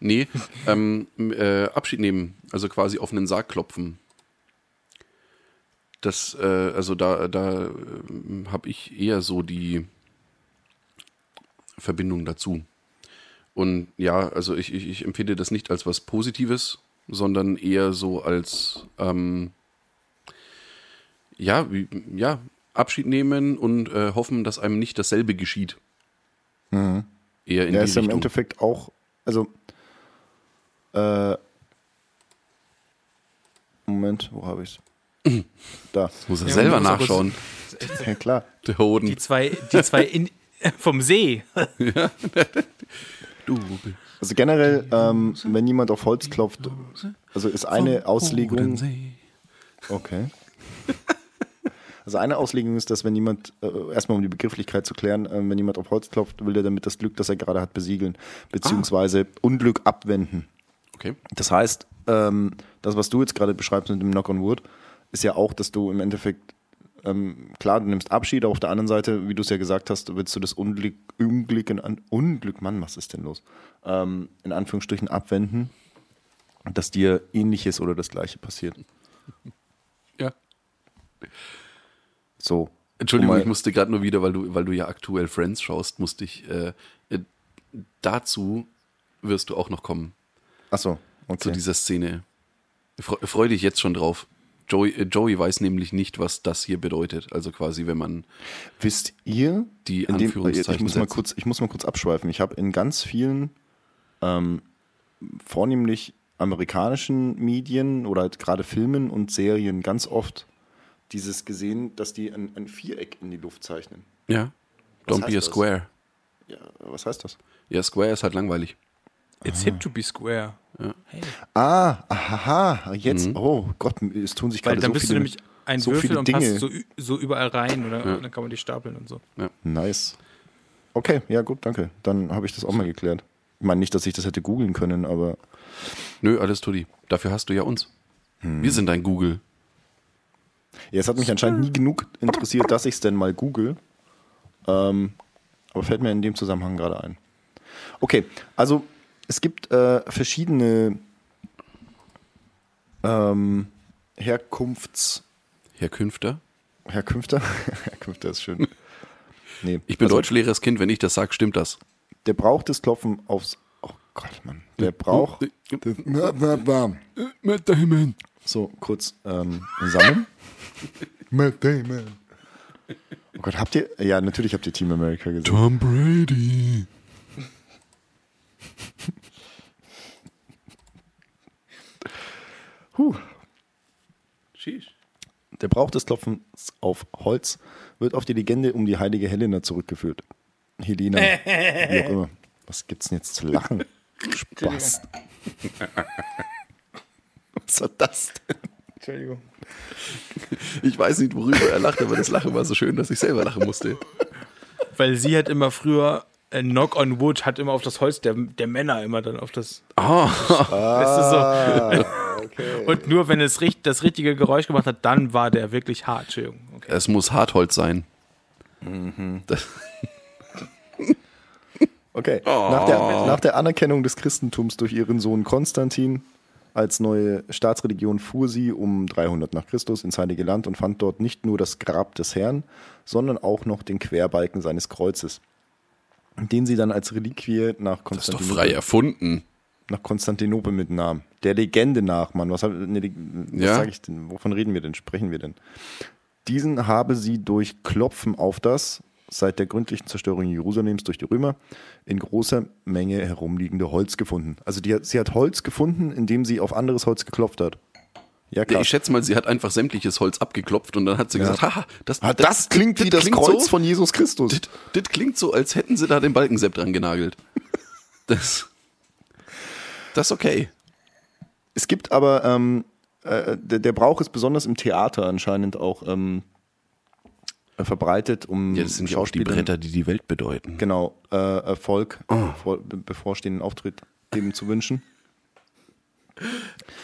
nee, ähm, äh, Abschied nehmen, also quasi auf einen Sarg klopfen. Das, äh, also da, da äh, habe ich eher so die Verbindung dazu. Und ja, also ich, ich, ich empfinde das nicht als was Positives, sondern eher so als ähm, ja, wie, ja, Abschied nehmen und äh, hoffen, dass einem nicht dasselbe geschieht. Eher in Ja, die ist ja im Richtung. Endeffekt auch, also äh, Moment, wo habe ich's? da. Muss er Ja, selber er kurz- nachschauen, Ja klar. der Hoden. Die zwei, die zwei in, vom See. Du bist Also generell, ähm, wenn jemand auf Holz klopft, also ist eine Auslegung. Okay. Also eine Auslegung ist, dass wenn jemand, äh, erstmal um die Begrifflichkeit zu klären, äh, wenn jemand auf Holz klopft, will er damit das Glück, das er gerade hat, besiegeln, beziehungsweise Unglück abwenden. Okay. Das heißt, ähm, das, was du jetzt gerade beschreibst mit dem Knock on Wood, ist ja auch, dass du im Endeffekt, ähm, klar, du nimmst Abschied, aber auf der anderen Seite, wie du es ja gesagt hast, willst du das Unglück, Unglück, in Unglück, Mann, was ist denn los? Ähm, in Anführungsstrichen abwenden, dass dir ähnliches oder das gleiche passiert. Ja. So. Entschuldigung, Um ich musste gerade nur wieder, weil du, weil du ja aktuell Friends schaust, musste ich äh, äh, dazu wirst du auch noch kommen Achso, zu okay. dieser Szene. Fre freu dich jetzt schon drauf. Joey, äh, Joey weiß nämlich nicht, was das hier bedeutet. Also quasi, wenn man Wisst ihr, die in dem, Anführungszeichen ich, muss mal kurz, ich muss mal kurz abschweifen. Ich habe in ganz vielen, ähm, vornehmlich amerikanischen Medien oder halt gerade Filmen und Serien ganz oft dieses gesehen, dass die ein, ein Viereck in die Luft zeichnen. Ja. Was Don't be a das? square. Ja, was heißt das? Ja, Square ist halt langweilig. It's hip to be square. Ah, aha, jetzt, oh Gott, es tun sich Weil gerade dann so bist viele, du nämlich ein so Würfel und Dinge. passt so, so überall rein oder dann kann man die stapeln und so. Nice. Okay, ja gut, danke. Dann habe ich das auch mal geklärt. Ich meine nicht, dass ich das hätte googeln können, aber Nö, alles Tutti. Dafür hast du ja uns. Hm. Wir sind dein Google. Ja, es hat mich anscheinend nie genug interessiert, dass ich es denn mal google. Ähm, aber fällt mir in dem Zusammenhang gerade ein. Okay, also es gibt äh, verschiedene ähm, Herkunfts... Herkünfter. Herkünfte? Herkünfte ist schön. Nee, Ich bin also, Deutschlehrerskind, wenn ich das sage, stimmt das. Der braucht das Klopfen aufs... Oh Gott, Mann. Der braucht... So, kurz ähm, sammeln. Matt Damon. Oh Gott, habt ihr... Ja, natürlich habt ihr Team America gesehen. Tom Brady. Huh. Sheesh. Der Brauch des Klopfens auf Holz wird auf die Legende um die heilige Helena zurückgeführt. Helena, wie auch immer. Was gibt's denn jetzt zu lachen? Spaß. Was war das denn? Entschuldigung. Ich weiß nicht, worüber er lacht, aber das Lachen war so schön, dass ich selber lachen musste. Weil sie hat immer früher, äh, Knock on Wood hat immer auf das Holz der, der Männer immer dann auf das. Ah, Weißt du, so. Und nur wenn es richt- das richtige Geräusch gemacht hat, dann war der wirklich hart. Entschuldigung. Okay. es muss Hartholz sein. Das, Okay. Nach, der, nach der Anerkennung des Christentums durch ihren Sohn Konstantin als neue Staatsreligion fuhr sie um 300 nach Christus ins Heilige Land und fand dort nicht nur das Grab des Herrn, sondern auch noch den Querbalken seines Kreuzes, den sie dann als Reliquie nach das ist doch Konstantinopel, frei erfunden. nach Konstantinopel mitnahm. Der Legende nach, Mann. Was, hab, ne, was Ja. sag ich denn? Wovon reden wir denn? Sprechen wir denn? Diesen habe sie durch Klopfen auf das, seit der gründlichen Zerstörung Jerusalems durch die Römer, in großer Menge herumliegende Holz gefunden. Also die, sie hat Holz gefunden, indem sie auf anderes Holz geklopft hat. Ja, Ja, krass. ich schätze mal, sie hat einfach sämtliches Holz abgeklopft und dann hat sie gesagt, haha, das, Ah, das, klingt wie das Kreuz so, von Jesus Christus. Das, das klingt so, als hätten sie da den Balkensepp dran genagelt. Das, das ist okay. Es gibt aber, ähm, äh, der, der Brauch ist besonders im Theater anscheinend auch ähm, äh, verbreitet, um Ja, das sind ja auch die Bretter, die die Welt bedeuten. genau, äh, Erfolg vor be- bevorstehenden Auftritt eben zu wünschen.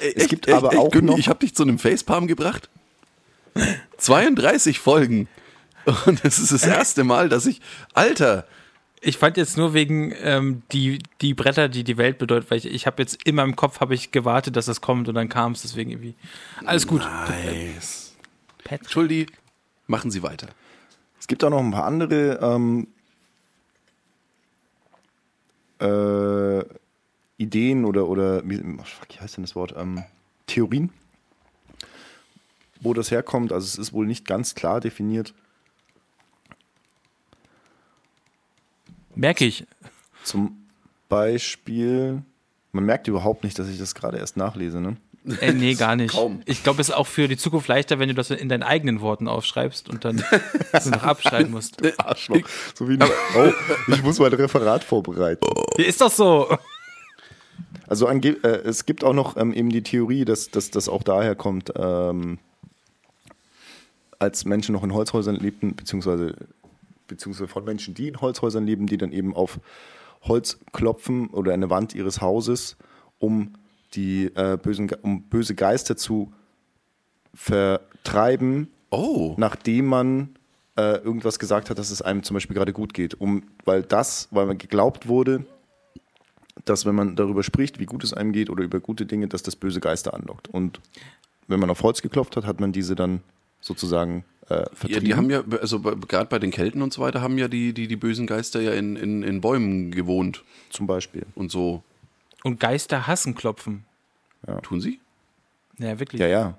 es gibt aber auch Günni, noch- Ich habe dich zu einem Facepalm gebracht. 32 Folgen. Und es ist das erste Mal, dass ich. Alter! Ich fand jetzt nur wegen ähm, die, die Bretter, die die Welt bedeutet, weil ich, ich habe jetzt immer im Kopf habe ich gewartet, dass das kommt und dann kam es deswegen irgendwie. Alles gut. Nice. Patrick. Entschuldi, machen Sie weiter. Es gibt auch noch ein paar andere ähm, äh, Ideen oder, oder wie, oh, fuck, wie heißt denn das Wort? Ähm, Theorien, wo das herkommt. Also es ist wohl nicht ganz klar definiert. Merke ich. Zum Beispiel, man merkt überhaupt nicht, dass ich das gerade erst nachlese. Ne? Äh, nee, gar nicht. Kaum. Ich glaube, es ist auch für die Zukunft leichter, wenn du das in deinen eigenen Worten aufschreibst und dann so noch abschreiben musst. Arschloch. So wie ein, oh, ich muss mein Referat vorbereiten. Hier ist doch so. Also ange äh, es gibt auch noch ähm, eben die Theorie, dass, dass das auch daher kommt, ähm, als Menschen noch in Holzhäusern lebten, beziehungsweise, beziehungsweise von Menschen, die in Holzhäusern leben, die dann eben auf Holz klopfen oder eine Wand ihres Hauses, um die äh, bösen, um böse Geister zu vertreiben, Oh. nachdem man äh, irgendwas gesagt hat, dass es einem zum Beispiel gerade gut geht. Um, weil das, weil man geglaubt wurde, dass wenn man darüber spricht, wie gut es einem geht oder über gute Dinge, dass das böse Geister anlockt. Und wenn man auf Holz geklopft hat, hat man diese dann sozusagen äh, Ja, die haben ja, also gerade bei den Kelten und so weiter, haben ja die, die, die bösen Geister ja in, in, in Bäumen gewohnt zum Beispiel. und so. Und Geister hassen Klopfen. Tun sie? Ja, wirklich. Ja, ja.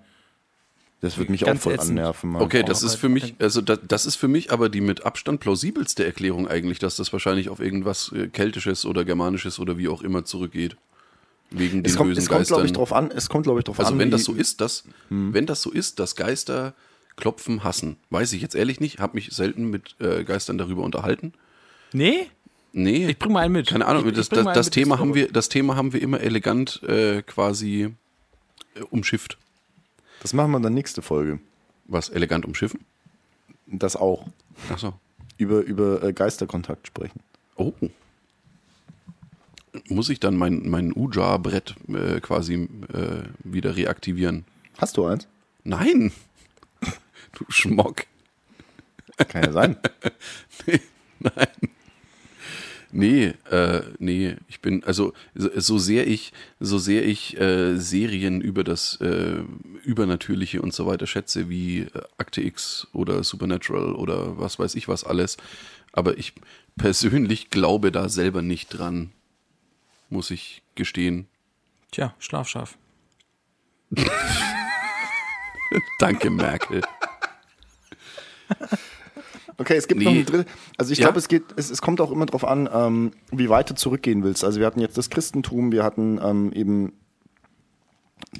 Das wird mich Ganz auch voll ätzend. annerven. Mann. Okay, das ist für mich, also das, das ist für mich aber die mit Abstand plausibelste Erklärung eigentlich, dass das wahrscheinlich auf irgendwas äh, Keltisches oder Germanisches oder wie auch immer zurückgeht. Wegen den Es kommt, bösen es kommt glaube ich, drauf an. Es kommt, glaube ich, drauf Also an. wenn wie- das so ist, dass, wenn das so ist, dass Geister Klopfen hassen, weiß ich jetzt ehrlich nicht, habe mich selten mit äh, Geistern darüber unterhalten. Nee? Nee, Ich bring mal einen mit. keine Ahnung, Ich- ich das, bring das, das, mit, Thema haben wir, das Thema haben wir immer elegant äh, quasi äh, umschifft. Das machen wir dann nächste Folge. Was, elegant umschiffen? Das auch. Achso. Über, über äh, Geisterkontakt sprechen. Oh. Muss ich dann mein, mein Uja-Brett äh, quasi äh, wieder reaktivieren? Hast du eins? Nein! Du Schmock. Kann ja sein. Nee, äh, nee, ich bin, also so, so sehr ich, so sehr ich äh, Serien über das äh, Übernatürliche und so weiter schätze, wie äh, Akte X oder Supernatural oder was weiß ich was alles, aber ich persönlich glaube da selber nicht dran, muss ich gestehen. Tja, schlafscharf. Danke, Merkel. Okay, es gibt Nee. noch ein drittes. Also ich Ja? glaube, es geht, es, es kommt auch immer darauf an, ähm, wie weit du zurückgehen willst. Also wir hatten jetzt das Christentum, wir hatten ähm, eben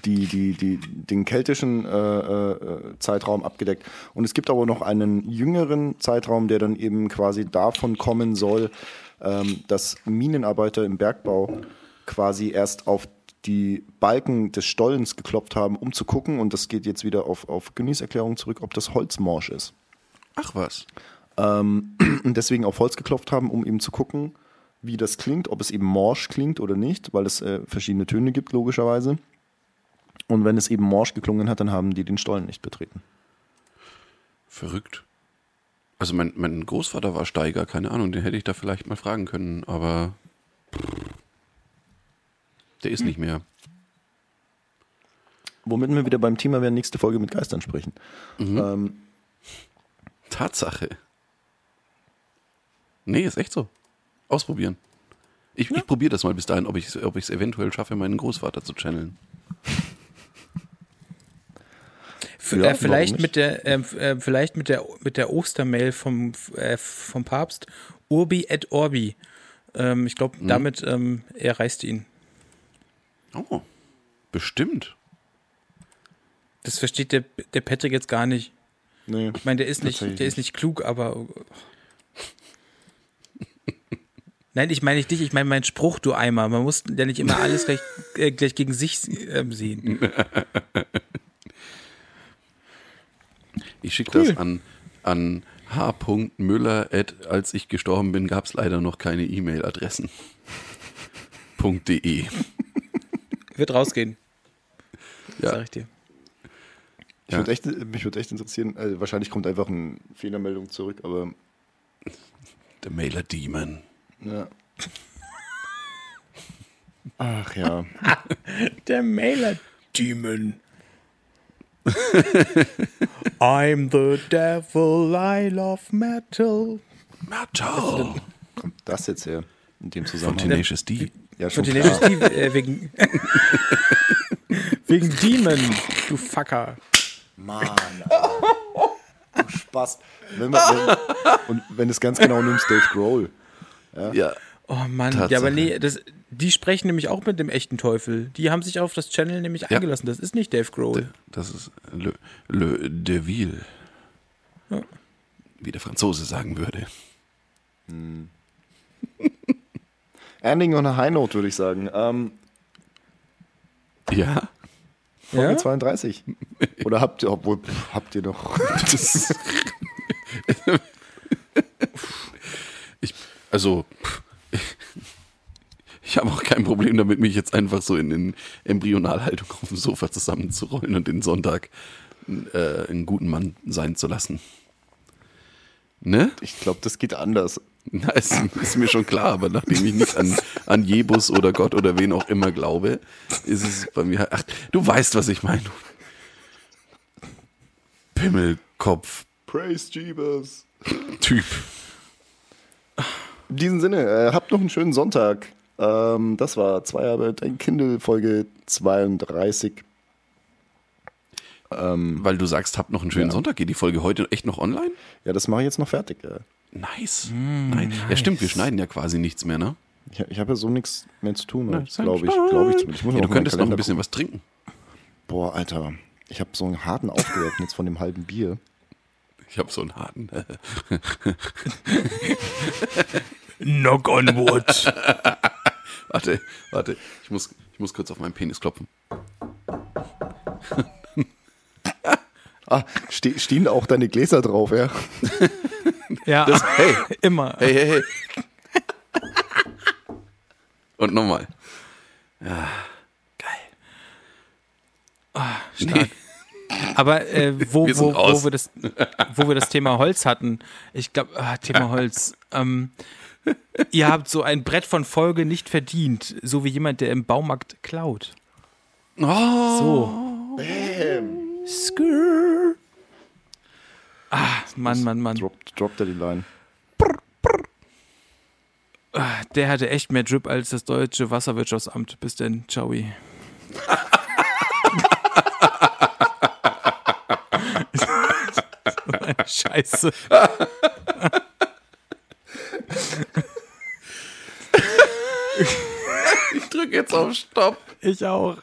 die, die, die, den keltischen äh, äh, Zeitraum abgedeckt. Und es gibt aber noch einen jüngeren Zeitraum, der dann eben quasi davon kommen soll, ähm, dass Minenarbeiter im Bergbau quasi erst auf die Balken des Stollens geklopft haben, um zu gucken, und das geht jetzt wieder auf, auf Günnis Erklärung zurück, ob das Holz morsch ist Ach was. und deswegen auf Holz geklopft haben, um eben zu gucken, wie das klingt, ob es eben morsch klingt oder nicht, weil es äh, verschiedene Töne gibt, logischerweise. Und wenn es eben morsch geklungen hat, dann haben die den Stollen nicht betreten. Verrückt. Also mein, mein Großvater war Steiger, keine Ahnung, den hätte ich da vielleicht mal fragen können, aber der ist nicht mehr. Womit wir wieder beim Thema werden, nächste Folge mit Geistern sprechen. Ähm, Tatsache. Nee, ist echt so. Ausprobieren. Ich, ich probiere das mal bis dahin, ob ich es ob ich's eventuell schaffe, meinen Großvater zu channeln. Ja, äh, vielleicht mit der, ähm, äh, vielleicht mit der, mit der Ostermail vom, äh, vom Papst Urbi et Orbi. Ähm, ich glaube, damit ähm, erreichst du ihn. Oh, bestimmt. Das versteht der, der Patrick jetzt gar nicht. Nee. Ich meine, der ist nicht, der ist nicht klug, aber. Nein, ich meine nicht dich, ich meine meinen Spruch, du Eimer. Man muss ja nicht immer alles gleich, äh, gleich gegen sich ähm, sehen. Ich schicke Cool. das an, an h.müller. Als ich gestorben bin, gab es leider noch keine E-Mail-Adressen. .de. Wird rausgehen. Ja. Sag ich dir. Ich Ja. würd echt, mich würde echt interessieren, also wahrscheinlich kommt einfach eine Fehlermeldung zurück, aber Der Mailer Demon. ja. Ach ja. Der Mailer Demon. I'm the devil, I love metal. Metal. Kommt das jetzt her? In dem Von Zusammenhang. Tenacious D. Ja, schon Von klar. Steve, äh, wegen, wegen Demon, du Fucker. Mann. Du Spaß. Wenn wir, wenn, und wenn du es ganz genau nimmst, Dave Grohl. Ja. Oh Mann, Tatsache. ja, aber nee, das, Die sprechen nämlich auch mit dem echten Teufel. Die haben sich auf das Channel nämlich Ja. eingelassen. Das ist nicht Dave Grohl. Das ist Le, Le Deville. Ja. Wie der Franzose sagen würde. Ending on a High Note, würde ich sagen. Ähm, Ja. Folge Ja? 32. Oder habt ihr, obwohl, habt ihr doch. Das ich, also, ich habe auch kein Problem damit, mich jetzt einfach so in, in Embryonalhaltung auf dem Sofa zusammenzurollen und den Sonntag äh, einen guten Mann sein zu lassen. Ne? Ich glaube, das geht anders. Na, ist, ist mir schon klar, aber nachdem ich nicht an, an Jebus oder Gott oder wen auch immer glaube, ist es bei mir. Ach, du weißt, was ich meine. Pimmelkopf, Praise Jeebus. Typ. In diesem Sinne, äh, habt noch einen schönen Sonntag. Ähm, das war Zweiarbeit, ein Kindle, Folge 32. Ähm, Weil du sagst, habt noch einen schönen Ja. Sonntag. Geht die Folge heute echt noch online? ja, das mache ich jetzt noch fertig. Ja. Nice. Nein. Ja, stimmt, wir schneiden ja quasi nichts mehr, ne? Ich, ich habe ja so nichts mehr zu tun, Nein, glaube ich. Glaube ich zumindest. Ich muss Ja, noch du könntest noch ein bisschen was trinken. gucken. Boah, Alter. Ich habe so einen harten aufgeworfen jetzt von dem halben Bier. Ich habe so einen harten. Knock on wood. warte, warte. Ich muss, ich muss kurz auf meinen Penis klopfen. Ah, ste stehen da auch deine Gläser drauf, ja? ja, Hey, immer. hey, hey, hey. Und nochmal. Stark. Aber äh, wo, Wir wo, wo, wir das, wo wir das Thema Holz hatten, ich glaube, ah, Thema Holz. Ähm, ihr habt so ein Brett von Folge nicht verdient, so wie jemand, der im Baumarkt klaut. Oh, So. Skrrr. Ah, Mann, Mann, Mann. Drop, droppt er die Line. Brr, brr. Ah, der hatte echt mehr Drip als das deutsche Wasserwirtschaftsamt. Bis denn, ciao. Scheiße. ich drücke jetzt auf Stopp. Ich auch.